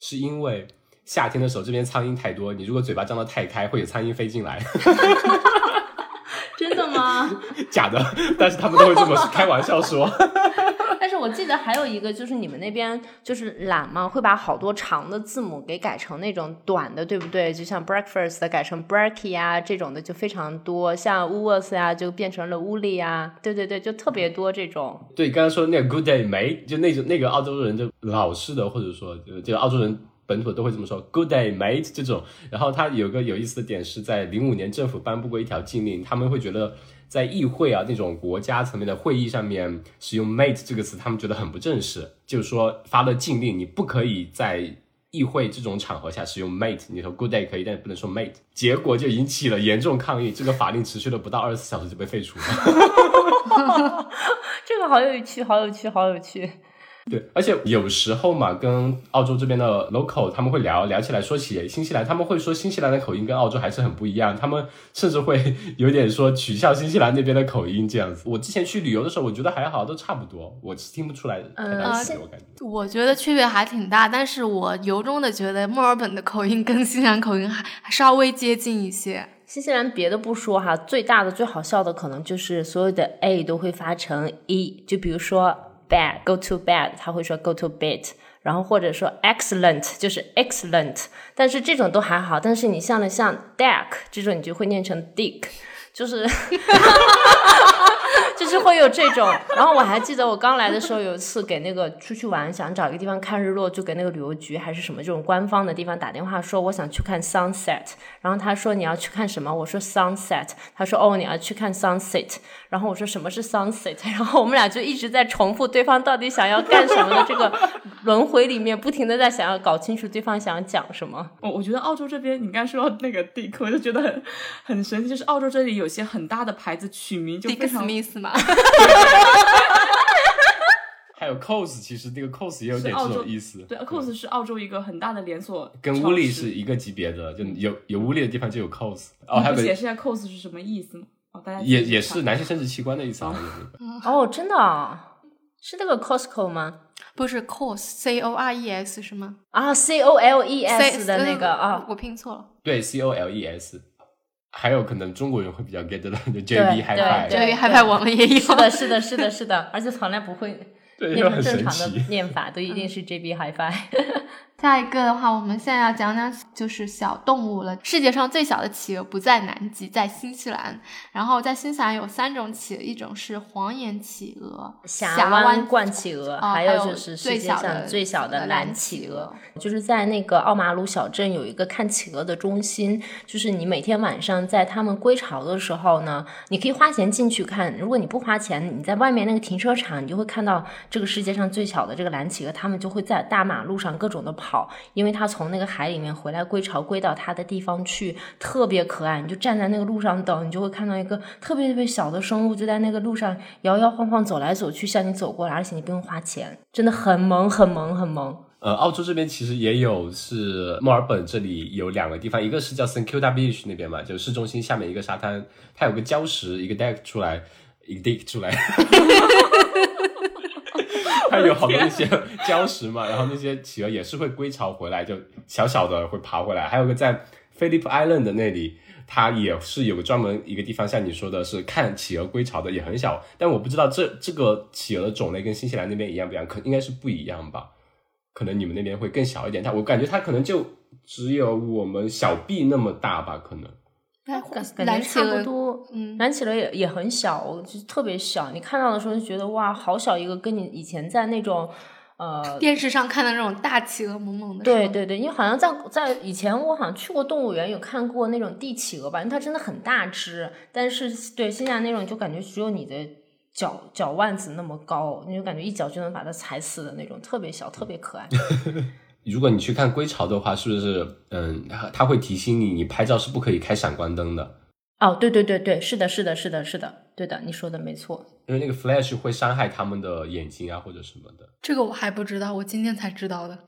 是因为夏天的时候这边苍蝇太多，你如果嘴巴张得太开，会有苍蝇飞进来。真的吗？假的，但是他们都会这么开玩笑说。我记得还有一个，就是你们那边就是懒嘛，会把好多长的字母给改成那种短的，对不对？就像 breakfast 改成 breaky 啊，这种的就非常多。像 woos 呀，就变成了 woolly 啊，对对对，就特别多这种。对，刚刚说那个 good day 没，就那种那个澳洲人就老式的，或者说就就澳洲人本土都会这么说 good day mate 这种。然后他有个有意思的点是在零五年政府颁布过一条禁令，他们会觉得。在议会啊那种国家层面的会议上面使用 mate 这个词，他们觉得很不正式，就是说发了禁令，你不可以在议会这种场合下使用 mate。你说 good day 可以，但不能说 mate。结果就引起了严重抗议，这个法令持续了不到二十四小时就被废除了。这个好有趣，好有趣，好有趣。对，而且有时候嘛，跟澳洲这边的 local 他们会聊聊起来，说起新西兰，他们会说新西兰的口音跟澳洲还是很不一样，他们甚至会 有点说取笑新西兰那边的口音这样子。我之前去旅游的时候，我觉得还好，都差不多，我是听不出来太大区别，我感觉。我觉得区别还挺大，但是我由衷的觉得墨尔本的口音跟新西兰口音还稍微接近一些。新西兰别的不说哈，最大的最好笑的可能就是所有的 a 都会发成 e，就比如说。Bad go to bed，他会说 go to bed，然后或者说 excellent 就是 excellent，但是这种都还好，但是你像了像 deck 这种，你就会念成 dick，就是。就是会有这种，然后我还记得我刚来的时候，有一次给那个出去玩，想找一个地方看日落，就给那个旅游局还是什么这种官方的地方打电话说我想去看 sunset，然后他说你要去看什么？我说 sunset，他说哦你要去看 sunset，然后我说什么是 sunset？然后我们俩就一直在重复对方到底想要干什么的这个轮回里面，不停的在想要搞清楚对方想讲什么。我我觉得澳洲这边你刚说那个 dick，我就觉得很很神奇，就是澳洲这里有些很大的牌子取名就非常。还有 cos，其实这个 cos 也有点这种意思。对，cos 是澳洲一个很大的连锁，跟乌力是一个级别的，就有有乌力的地方就有 cos。哦，还有解释一下 cos 是什么意思吗？哦，大家也也是男性生殖器官的意思啊。哦，真的啊，是那个 Costco 吗？不是 cos，c o r e s 是吗？啊，c o l e s 的那个啊，我拼错了。对，c o l e s。还有可能中国人会比较 get 到的，JB HiFi，JB HiFi 我们也有。是的，是的，是的，是的，而且从来不会念正常的 念法，都一定是 JB HiFi。下一个的话，我们现在要讲讲就是小动物了。世界上最小的企鹅不在南极，在新西兰。然后在新西兰有三种企鹅，一种是黄眼企鹅、峡湾冠企鹅，还有就是世界上最小的蓝企鹅。就是在那个奥马鲁小镇有一个看企鹅的中心，就是你每天晚上在它们归巢的时候呢，你可以花钱进去看。如果你不花钱，你在外面那个停车场，你就会看到这个世界上最小的这个蓝企鹅，它们就会在大马路上各种的跑。好，因为它从那个海里面回来归巢，归到它的地方去，特别可爱。你就站在那个路上等，你就会看到一个特别特别小的生物，就在那个路上摇摇晃晃走来走去，向你走过来，而且你不用花钱，真的很萌，很萌，很萌。呃，澳洲这边其实也有，是墨尔本这里有两个地方，一个是叫 St Kilda Beach 那边嘛，就市中心下面一个沙滩，它有个礁石，一个 deck 出来，一个 deck 出来。它有好多那些礁石嘛，然后那些企鹅也是会归巢回来，就小小的会爬回来。还有个在 Phillip Island 的那里，它也是有个专门一个地方，像你说的是看企鹅归巢的，也很小。但我不知道这这个企鹅的种类跟新西兰那边一样不一样，可应该是不一样吧？可能你们那边会更小一点。它我感觉它可能就只有我们小臂那么大吧，可能。感觉差不多，嗯，蓝企鹅也也很小，就特别小。你看到的时候就觉得哇，好小一个，跟你以前在那种呃电视上看到那种大企鹅萌萌的。对对对，因为好像在在以前我好像去过动物园，有看过那种帝企鹅吧，因为它真的很大只。但是对现在那种就感觉只有你的脚脚腕子那么高，你就感觉一脚就能把它踩死的那种，特别小，特别可爱。如果你去看归巢的话，是不是嗯，它它会提醒你，你拍照是不可以开闪光灯的，哦，对对对对，是的，是的，是的，是的，对的，你说的没错。因为那个 flash 会伤害他们的眼睛啊或者什么的。这个我还不知道，我今天才知道的。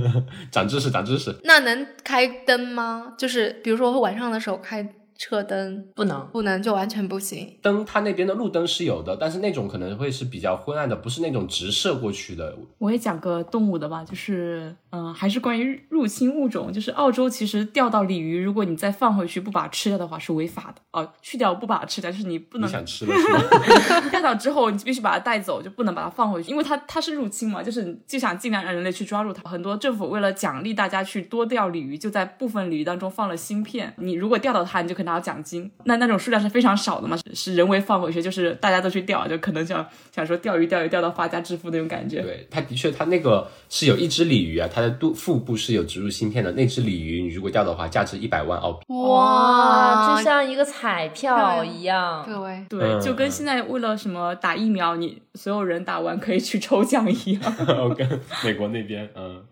长知识，长知识。那能开灯吗？就是比如说晚上的时候开车灯，不能，不能就完全不行。灯它那边的路灯是有的，但是那种可能会是比较昏暗的，不是那种直射过去的。我也讲个动物的吧，就是嗯、呃还是关于入侵物种。就是澳洲其实钓到鲤鱼，如果你再放回去不把它吃掉的话是违法的哦。去掉不把它吃掉，就是你不能你想吃了是吗？钓到之后，你必须把它带走，就不能把它放回去，因为它它是入侵嘛，就是你就想尽量让人类去抓住它。很多政府为了奖励大家去多钓鲤鱼，就在部分鲤鱼当中放了芯片，你如果钓到它，你就可以拿到奖金。那那种数量是非常少的嘛，是是人为放回去，就是大家都去钓，就可能想想说钓鱼钓鱼钓到发家致富那种感觉。对，它的确，它那个是有一只鲤鱼啊，它的肚腹部是有植入芯片的。那只鲤鱼，你如果钓的话，价值一百万澳币。哇，就像一个彩票一样。各位，对，嗯就跟现在为了什么打疫苗，你所有人打完可以去抽奖一样。跟美国那边，嗯，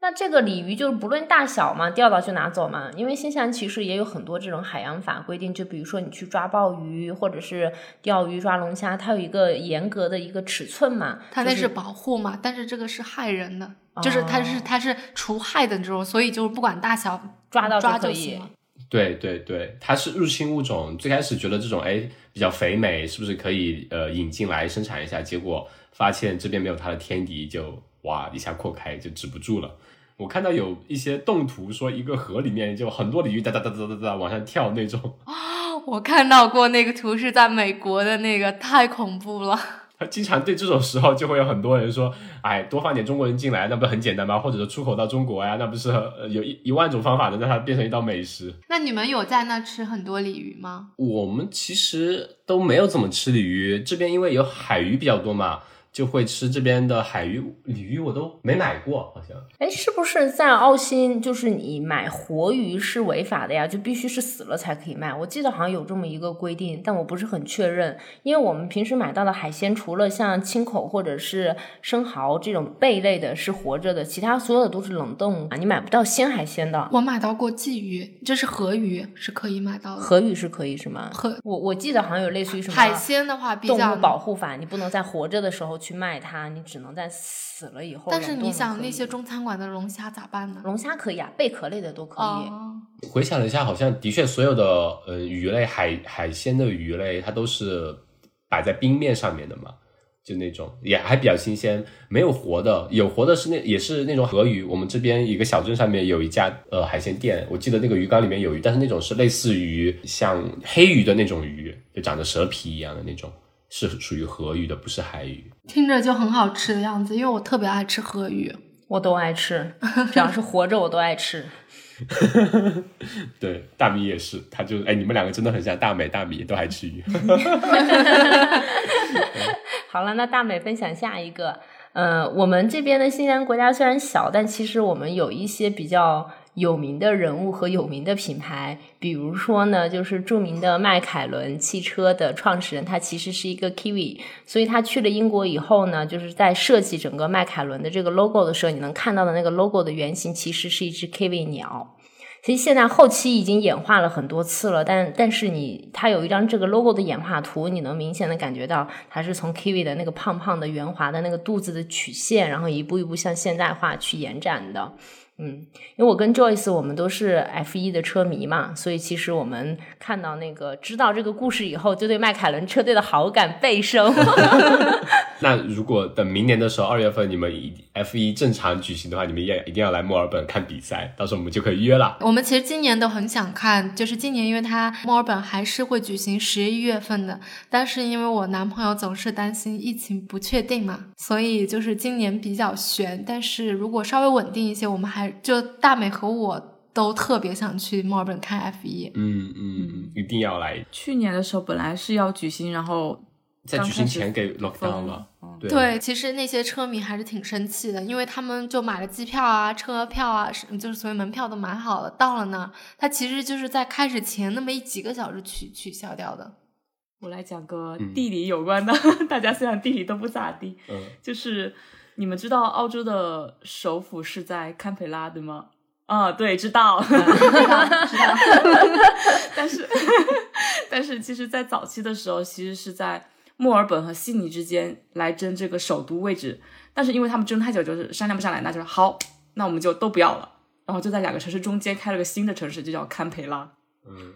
那这个鲤鱼就是不论大小嘛，钓到就拿走嘛。因为新西兰其实也有很多这种海洋法规定，就比如说你去抓鲍鱼或者是钓鱼、抓龙虾，它有一个严格的一个尺寸嘛。就是它那是保护嘛，但是这个是害人的，就是它是哦它是除害的这种，所以就是不管大小抓到抓可以行了。对对对，它是入侵物种。最开始觉得这种哎比较肥美，是不是可以呃引进来生产一下？结果发现这边没有它的天敌，就哇一下扩开就止不住了。我看到有一些动图说，一个河里面就很多鲤鱼哒哒哒哒哒哒往上跳那种啊，我看到过那个图是在美国的那个，太恐怖了。他经常对这种时候就会有很多人说，哎，多放点中国人进来，那不是很简单吗？或者说出口到中国呀，那不是呃有一一万种方法能让它变成一道美食。那你们有在那吃很多鲤鱼吗？我们其实都没有怎么吃鲤鱼，这边因为有海鱼比较多嘛，就会吃这边的海鱼。鲤鱼我都没买过，好像。哎，是不是在澳新就是你买活鱼是违法的呀？就必须是死了才可以卖。我记得好像有这么一个规定，但我不是很确认。因为我们平时买到的海鲜，除了像青口或者是生蚝这种贝类的是活着的，其他所有的都是冷冻啊，你买不到鲜海鲜的。我买到过鲫鱼，这是河鱼，是可以买到的。河鱼是可以是吗？河我我记得好像有类似于什么海鲜的话比较动物保护法，你不能在活着的时候去卖它，你只能在死了以后。但是你想那些中餐馆的龙虾咋办呢？龙虾可以啊，贝壳类的都可以。哦，回想了一下，好像的确所有的呃鱼类、海海鲜的鱼类，它都是摆在冰面上面的嘛，就那种也还比较新鲜，没有活的，有活的是那也是那种河鱼。我们这边一个小镇上面有一家呃海鲜店，我记得那个鱼缸里面有鱼，但是那种是类似于像黑鱼的那种鱼，就长着蛇皮一样的那种，是属于河鱼的，不是海鱼。听着就很好吃的样子，因为我特别爱吃河鱼。我都爱吃，只要是活着我都爱吃。对，大米也是，他就哎，你们两个真的很像，大美大米都爱吃鱼。好了，那大美分享下一个。呃，我们这边的新西兰国家虽然小，但其实我们有一些比较有名的人物和有名的品牌，比如说呢，就是著名的迈凯伦汽车的创始人，他其实是一个 Kiwi，所以他去了英国以后呢，就是在设计整个迈凯伦的这个 logo 的时候，你能看到的那个 logo 的原型其实是一只 Kiwi 鸟。其实现在后期已经演化了很多次了，但但是你它有一张这个 logo 的演化图，你能明显的感觉到它是从 Kiwi 的那个胖胖的圆滑的那个肚子的曲线，然后一步一步向现代化去延展的。嗯，因为我跟 Joyce 我们都是 F 一的车迷嘛，所以其实我们看到那个知道这个故事以后，就对迈凯伦车队的好感倍升。那如果等明年的时候，二月份你们 F 一正常举行的话，你们也一定要来墨尔本看比赛，到时候我们就可以约了。我们其实今年都很想看，就是今年因为它墨尔本还是会举行十一月份的，但是因为我男朋友总是担心疫情不确定嘛，所以就是今年比较悬。但是如果稍微稳定一些，我们还就大美和我都特别想去墨尔本看 F 一。嗯嗯，一定要来，去年的时候本来是要举行，然后在举行前给 lock down 了。嗯对对，其实那些车迷还是挺生气的，因为他们就买了机票啊、车票啊，就是所有门票都买好了，到了那儿，他其实就是在开始前那么一几个小时取取消掉的。我来讲个嗯地理有关的，大家虽然地理都不咋地，嗯，就是你们知道澳洲的首府是在堪培拉对吗？啊，对，知道，知道，知道。但是，但是，其实，在早期的时候，其实是在墨尔本和悉尼之间来争这个首都位置。但是，因为他们争太久，就是商量不下来，那就是好，那我们就都不要了。然后就在两个城市中间开了个新的城市，就叫堪培拉。嗯，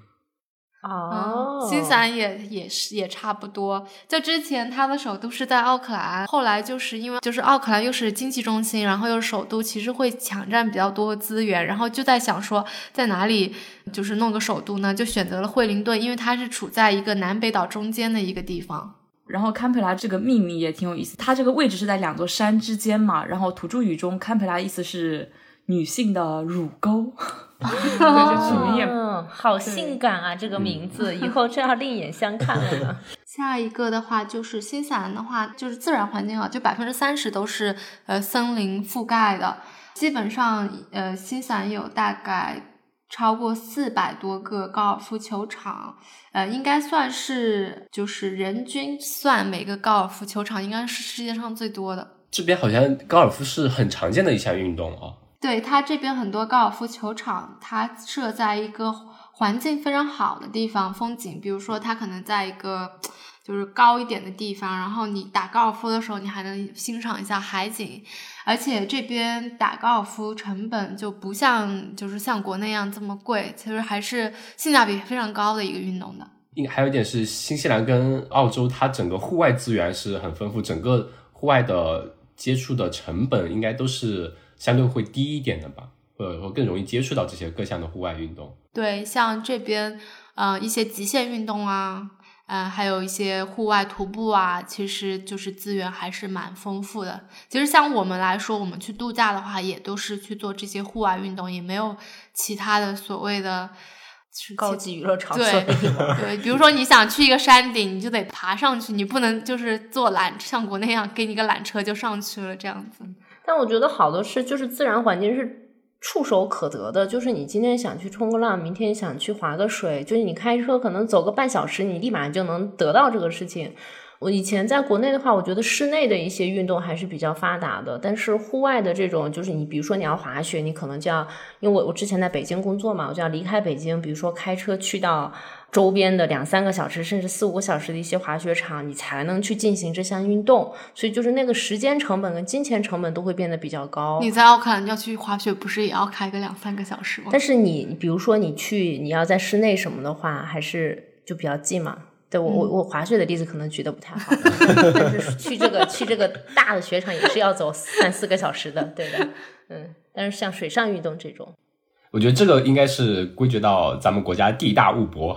哦，新西兰也也是也差不多。就之前他的首都是在奥克兰，后来就是因为就是奥克兰又是经济中心，然后又是首都，其实会抢占比较多资源，然后就在想说在哪里就是弄个首都呢？就选择了惠灵顿，因为它是处在一个南北岛中间的一个地方。然后堪培拉这个命名也挺有意思，它这个位置是在两座山之间嘛。然后土著语中，堪培拉意思是女性的乳沟，对，这取名也嗯，好性感啊！这个名字以后真要另眼相看了呢。下一个的话就是新西兰的话，就是自然环境啊，就百分之三十都是呃森林覆盖的，基本上呃新西兰有大概超过四百多个高尔夫球场，呃应该算是就是人均算每个高尔夫球场应该是世界上最多的。这边好像高尔夫是很常见的一项运动哦。对它这边很多高尔夫球场，它设在一个环境非常好的地方，风景，比如说它可能在一个就是高一点的地方，然后你打高尔夫的时候，你还能欣赏一下海景，而且这边打高尔夫成本就不像就是像国内一样这么贵，其实还是性价比非常高的一个运动的。应还有一点是，新西兰跟澳洲它整个户外资源是很丰富，整个户外的接触的成本应该都是相对会低一点的吧，或者说更容易接触到这些各项的户外运动。对，像这边呃一些极限运动啊，呃还有一些户外徒步啊，其实就是资源还是蛮丰富的。其实像我们来说，我们去度假的话，也都是去做这些户外运动，也没有其他的所谓的。是高级娱乐场所对对，比如说你想去一个山顶，你就得爬上去，你不能就是坐缆，像国内一样给你个缆车就上去了这样子。但我觉得好的是，就是自然环境是触手可得的，就是你今天想去冲个浪，明天想去划个水，就是你开车可能走个半小时，你立马就能得到这个事情。我以前在国内的话，我觉得室内的一些运动还是比较发达的，但是户外的这种，就是你比如说你要滑雪，你可能就要，因为我我之前在北京工作嘛，我就要离开北京，比如说开车去到周边的两三个小时，甚至四五个小时的一些滑雪场，你才能去进行这项运动，所以就是那个时间成本跟金钱成本都会变得比较高。你在奥克兰要去滑雪，不是也要开个两三个小时吗？但是你比如说你去你要在室内什么的话，还是就比较近嘛。对我我我滑雪的例子可能举的不太好，但是去这个去这个大的雪场也是要走三四个小时的，对的，嗯。但是像水上运动这种，我觉得这个应该是归结到咱们国家地大物博，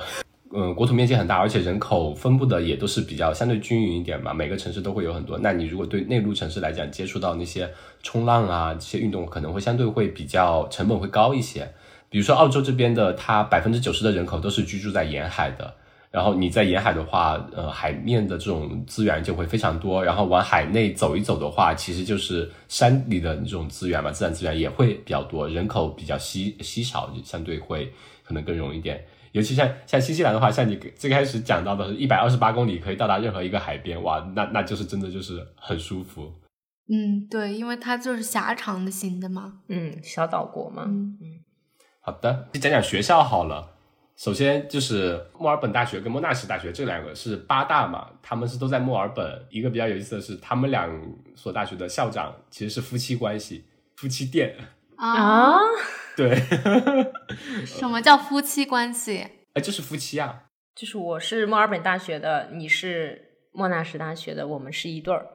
嗯，国土面积很大，而且人口分布的也都是比较相对均匀一点嘛，每个城市都会有很多。那你如果对内陆城市来讲，接触到那些冲浪啊这些运动，可能会相对会比较成本会高一些。比如说澳洲这边的，它百分之九十的人口都是居住在沿海的。然后你在沿海的话，呃，海面的这种资源就会非常多。然后往海内走一走的话，其实就是山里的这种资源嘛，自然资源也会比较多，人口比较稀稀少，就相对会可能更容易一点。尤其像像新西兰的话，像你最开始讲到的是一百二十八公里可以到达任何一个海边，哇，那那就是真的就是很舒服。嗯，对，因为它就是狭长的型的嘛。嗯，小岛国嘛，嗯好的，就讲讲学校好了。首先就是墨尔本大学跟莫纳什大学这两个是八大嘛，他们是都在墨尔本。一个比较有意思的是，他们两所大学的校长其实是夫妻关系，夫妻店。啊，对，什么叫夫妻关系？哎，就是夫妻啊。就是我是墨尔本大学的，你是莫纳什大学的，我们是一对儿，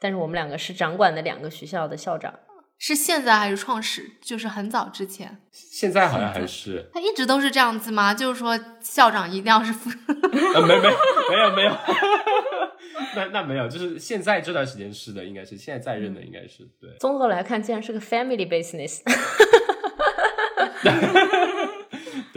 但是我们两个是掌管的两个学校的校长。是现在还是创始？就是很早之前，现在好像还是，他一直都是这样子吗？就是说校长一定要是副，呃，没没没有没有，那那没有，就是现在这段时间是的，应该是现在在任的应该是对。综合来看，竟然是个 family business。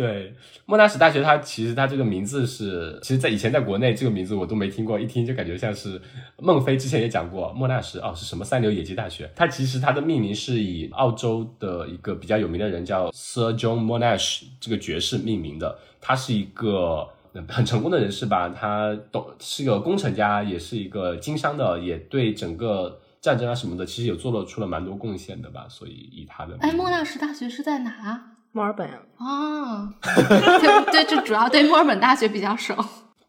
对，莫纳什大学它其实它这个名字是，其实，在以前在国内这个名字我都没听过，一听就感觉像是孟非之前也讲过，莫纳什哦是什么三流野鸡大学，它其实它的命名是以澳洲的一个比较有名的人叫 Sir John Monash 这个爵士命名的，他是一个很成功的人士吧，他懂是个工程家，也是一个经商的，也对整个战争啊什么的，其实也做了出了蛮多贡献的吧。所以以他的哎，莫纳什大学是在哪啊？墨尔本啊，对对，就主要对墨尔本大学比较熟。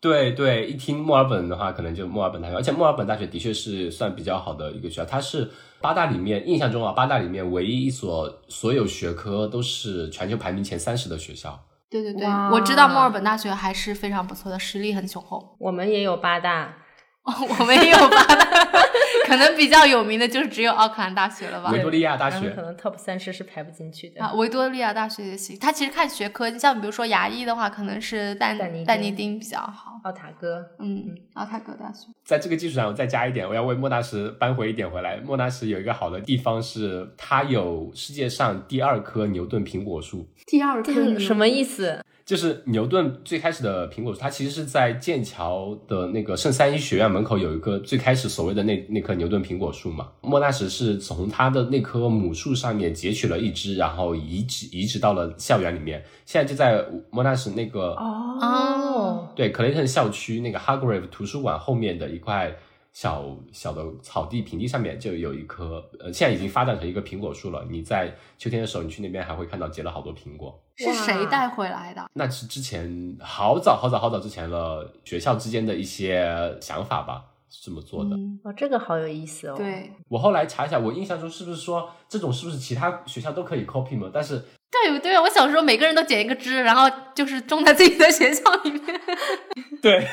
对对，一听墨尔本的话，可能就墨尔本大学，而且墨尔本大学的确是算比较好的一个学校，它是八大里面印象中啊，八大里面唯一一所所有学科都是全球排名前三十的学校。对对对，我知道墨尔本大学还是非常不错的，实力很雄厚。我们也有八大，我们也有吧，可能比较有名的就是只有奥克兰大学了吧维。多利亚大学可能 top 三十是排不进去的。啊，维多利亚大学也行。它其实看学科，像比如说牙医的话，可能是但但尼丁但尼丁比较好。奥塔哥，嗯，奥塔哥大学。在这个基础上，我再加一点，我要为莫纳什扳回一点回来。莫纳什有一个好的地方是，它有世界上第二棵牛顿苹果树。第二棵什么意思？就是牛顿最开始的苹果树，它其实是在剑桥的那个圣三一学院门口有一个最开始所谓的那那棵牛顿苹果树嘛。莫纳什是从他的那棵母树上面截取了一枝，然后移植移植到了校园里面，现在就在莫纳什那个哦，对 Clayton 校区那个 Hargrave 图书馆后面的一块小小的草地平地上面就有一棵，呃，现在已经发展成一个苹果树了。你在秋天的时候，你去那边还会看到结了好多苹果。是谁带回来的？那是之前好早好早好早之前了，学校之间的一些想法吧，是这么做的。嗯，哦，这个好有意思哦。，对我后来查一下，我印象中是不是说这种是不是其他学校都可以 copy 吗？但是对对，我小时候每个人都剪一个枝，然后就是种在自己的学校里面。对，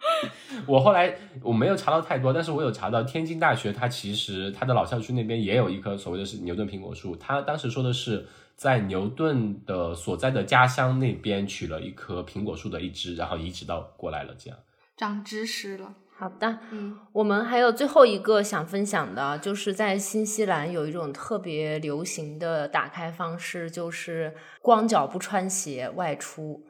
我后来我没有查到太多，但是我有查到天津大学，它其实它的老校区那边也有一棵所谓的是牛顿苹果树，它当时说的是在牛顿的所在的家乡那边取了一棵苹果树的一枝，然后移植到过来了，这样。长知识了。好的，嗯，我们还有最后一个想分享的，就是在新西兰有一种特别流行的打开方式，就是光脚不穿鞋外出。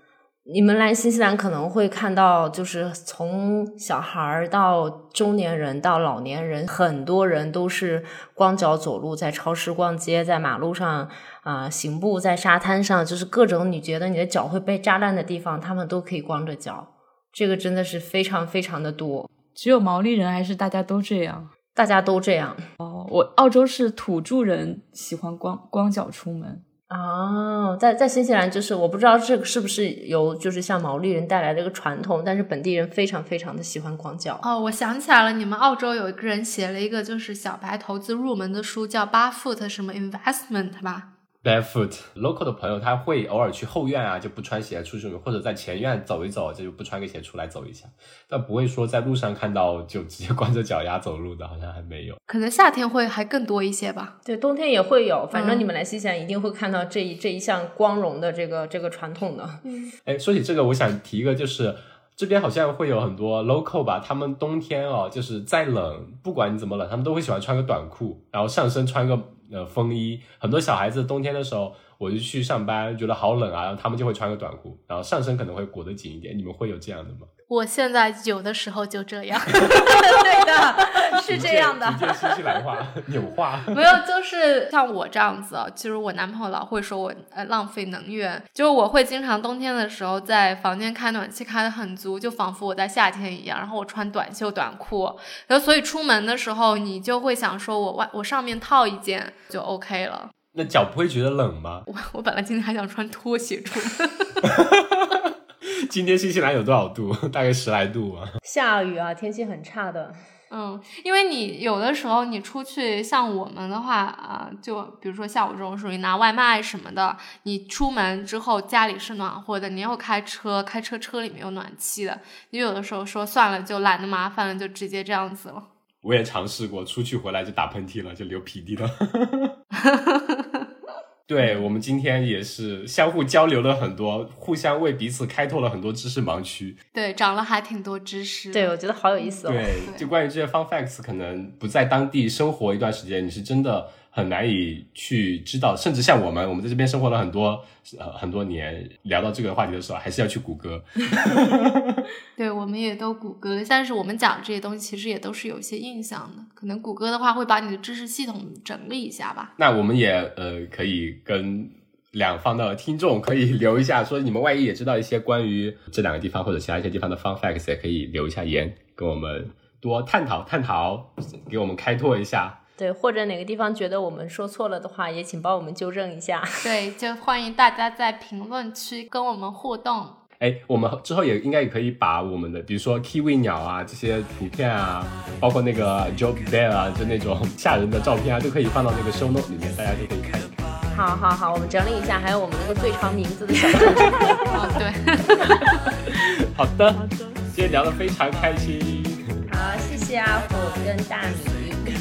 你们来新西兰可能会看到，就是从小孩儿到中年人到老年人，很多人都是光脚走路，在超市逛街，在马路上啊、行步，在沙滩上，就是各种你觉得你的脚会被扎烂的地方，他们都可以光着脚。这个真的是非常非常的多。只有毛利人还是大家都这样？大家都这样哦，我澳洲是土著人喜欢光光脚出门。哦，在在新西兰就是我不知道这个是不是由就是像毛利人带来的一个传统，但是本地人非常非常的喜欢广角。哦，我想起来了，你们澳洲有一个人写了一个就是小白投资入门的书，叫八 foot 什么 investment 吧？Barefoot local 的朋友，他会偶尔去后院啊，就不穿鞋出去，或者在前院走一走，就不穿个鞋出来走一下，但不会说在路上看到就直接光着脚丫走路的，好像还没有。可能夏天会还更多一些吧。对，冬天也会有，反正嗯你们来新西兰一定会看到这一这一项光荣的这个这个传统的。嗯哎，说起这个，我想提一个，就是这边好像会有很多 local 吧，他们冬天哦，就是再冷，不管你怎么冷，他们都会喜欢穿个短裤，然后上身穿个呃风衣。很多小孩子冬天的时候，我就去上班，觉得好冷啊，然后他们就会穿个短裤，然后上身可能会裹得紧一点。你们会有这样的吗？我现在有的时候就这样，对的，是这样的逐。渐新西兰话、纽话。没有，就是像我这样子啊，其实我男朋友老会说我呃浪费能源，就是我会经常冬天的时候在房间开暖气开的很足，就仿佛我在夏天一样，然后我穿短袖短裤，然后所以出门的时候你就会想说我外我上面套一件就 OK 了。那脚不会觉得冷吗？我我本来今天还想穿拖鞋出门，今天新西兰有多少度？大概十来度啊。下雨啊，天气很差的。嗯，因为你有的时候你出去，像我们的话啊、就比如说像我这种属于拿外卖什么的，你出门之后家里是暖和的，你又开车，开车车里面有暖气的，你有的时候说算了，就懒得麻烦了，就直接这样子了。我也尝试过，出去回来就打喷嚏了，就流鼻涕了。对我们今天也是相互交流了很多，互相为彼此开拓了很多知识盲区。对，长了还挺多知识。对，我觉得好有意思哦。对，就关于这些 fun facts，可能不在当地生活一段时间，你是真的很难以去知道。甚至像我们，我们在这边生活了很多呃很多年，聊到这个话题的时候，还是要去谷歌。对，我们也都谷歌了，但是我们讲这些东西其实也都是有一些印象的，可能谷歌的话会把你的知识系统整理一下吧。那我们也呃可以跟两方的听众可以留一下，说你们万一也知道一些关于这两个地方或者其他一些地方的 fun facts，也可以留一下言，跟我们多探讨探讨，给我们开拓一下。对，或者哪个地方觉得我们说错了的话，也请帮我们纠正一下。对，就欢迎大家在评论区跟我们互动。哎，我们之后也应该也可以把我们的，比如说 kiwi 鸟啊这些图片啊，包括那个 Job Bear 啊，就那种 吓人的照片啊，都可以放到那个 show note 里面，大家就可以看一看。好好好，我们整理一下，还有我们那个最长名字的小故事。哦，对，好的，今天聊得非常开心，好，谢谢阿虎跟大米。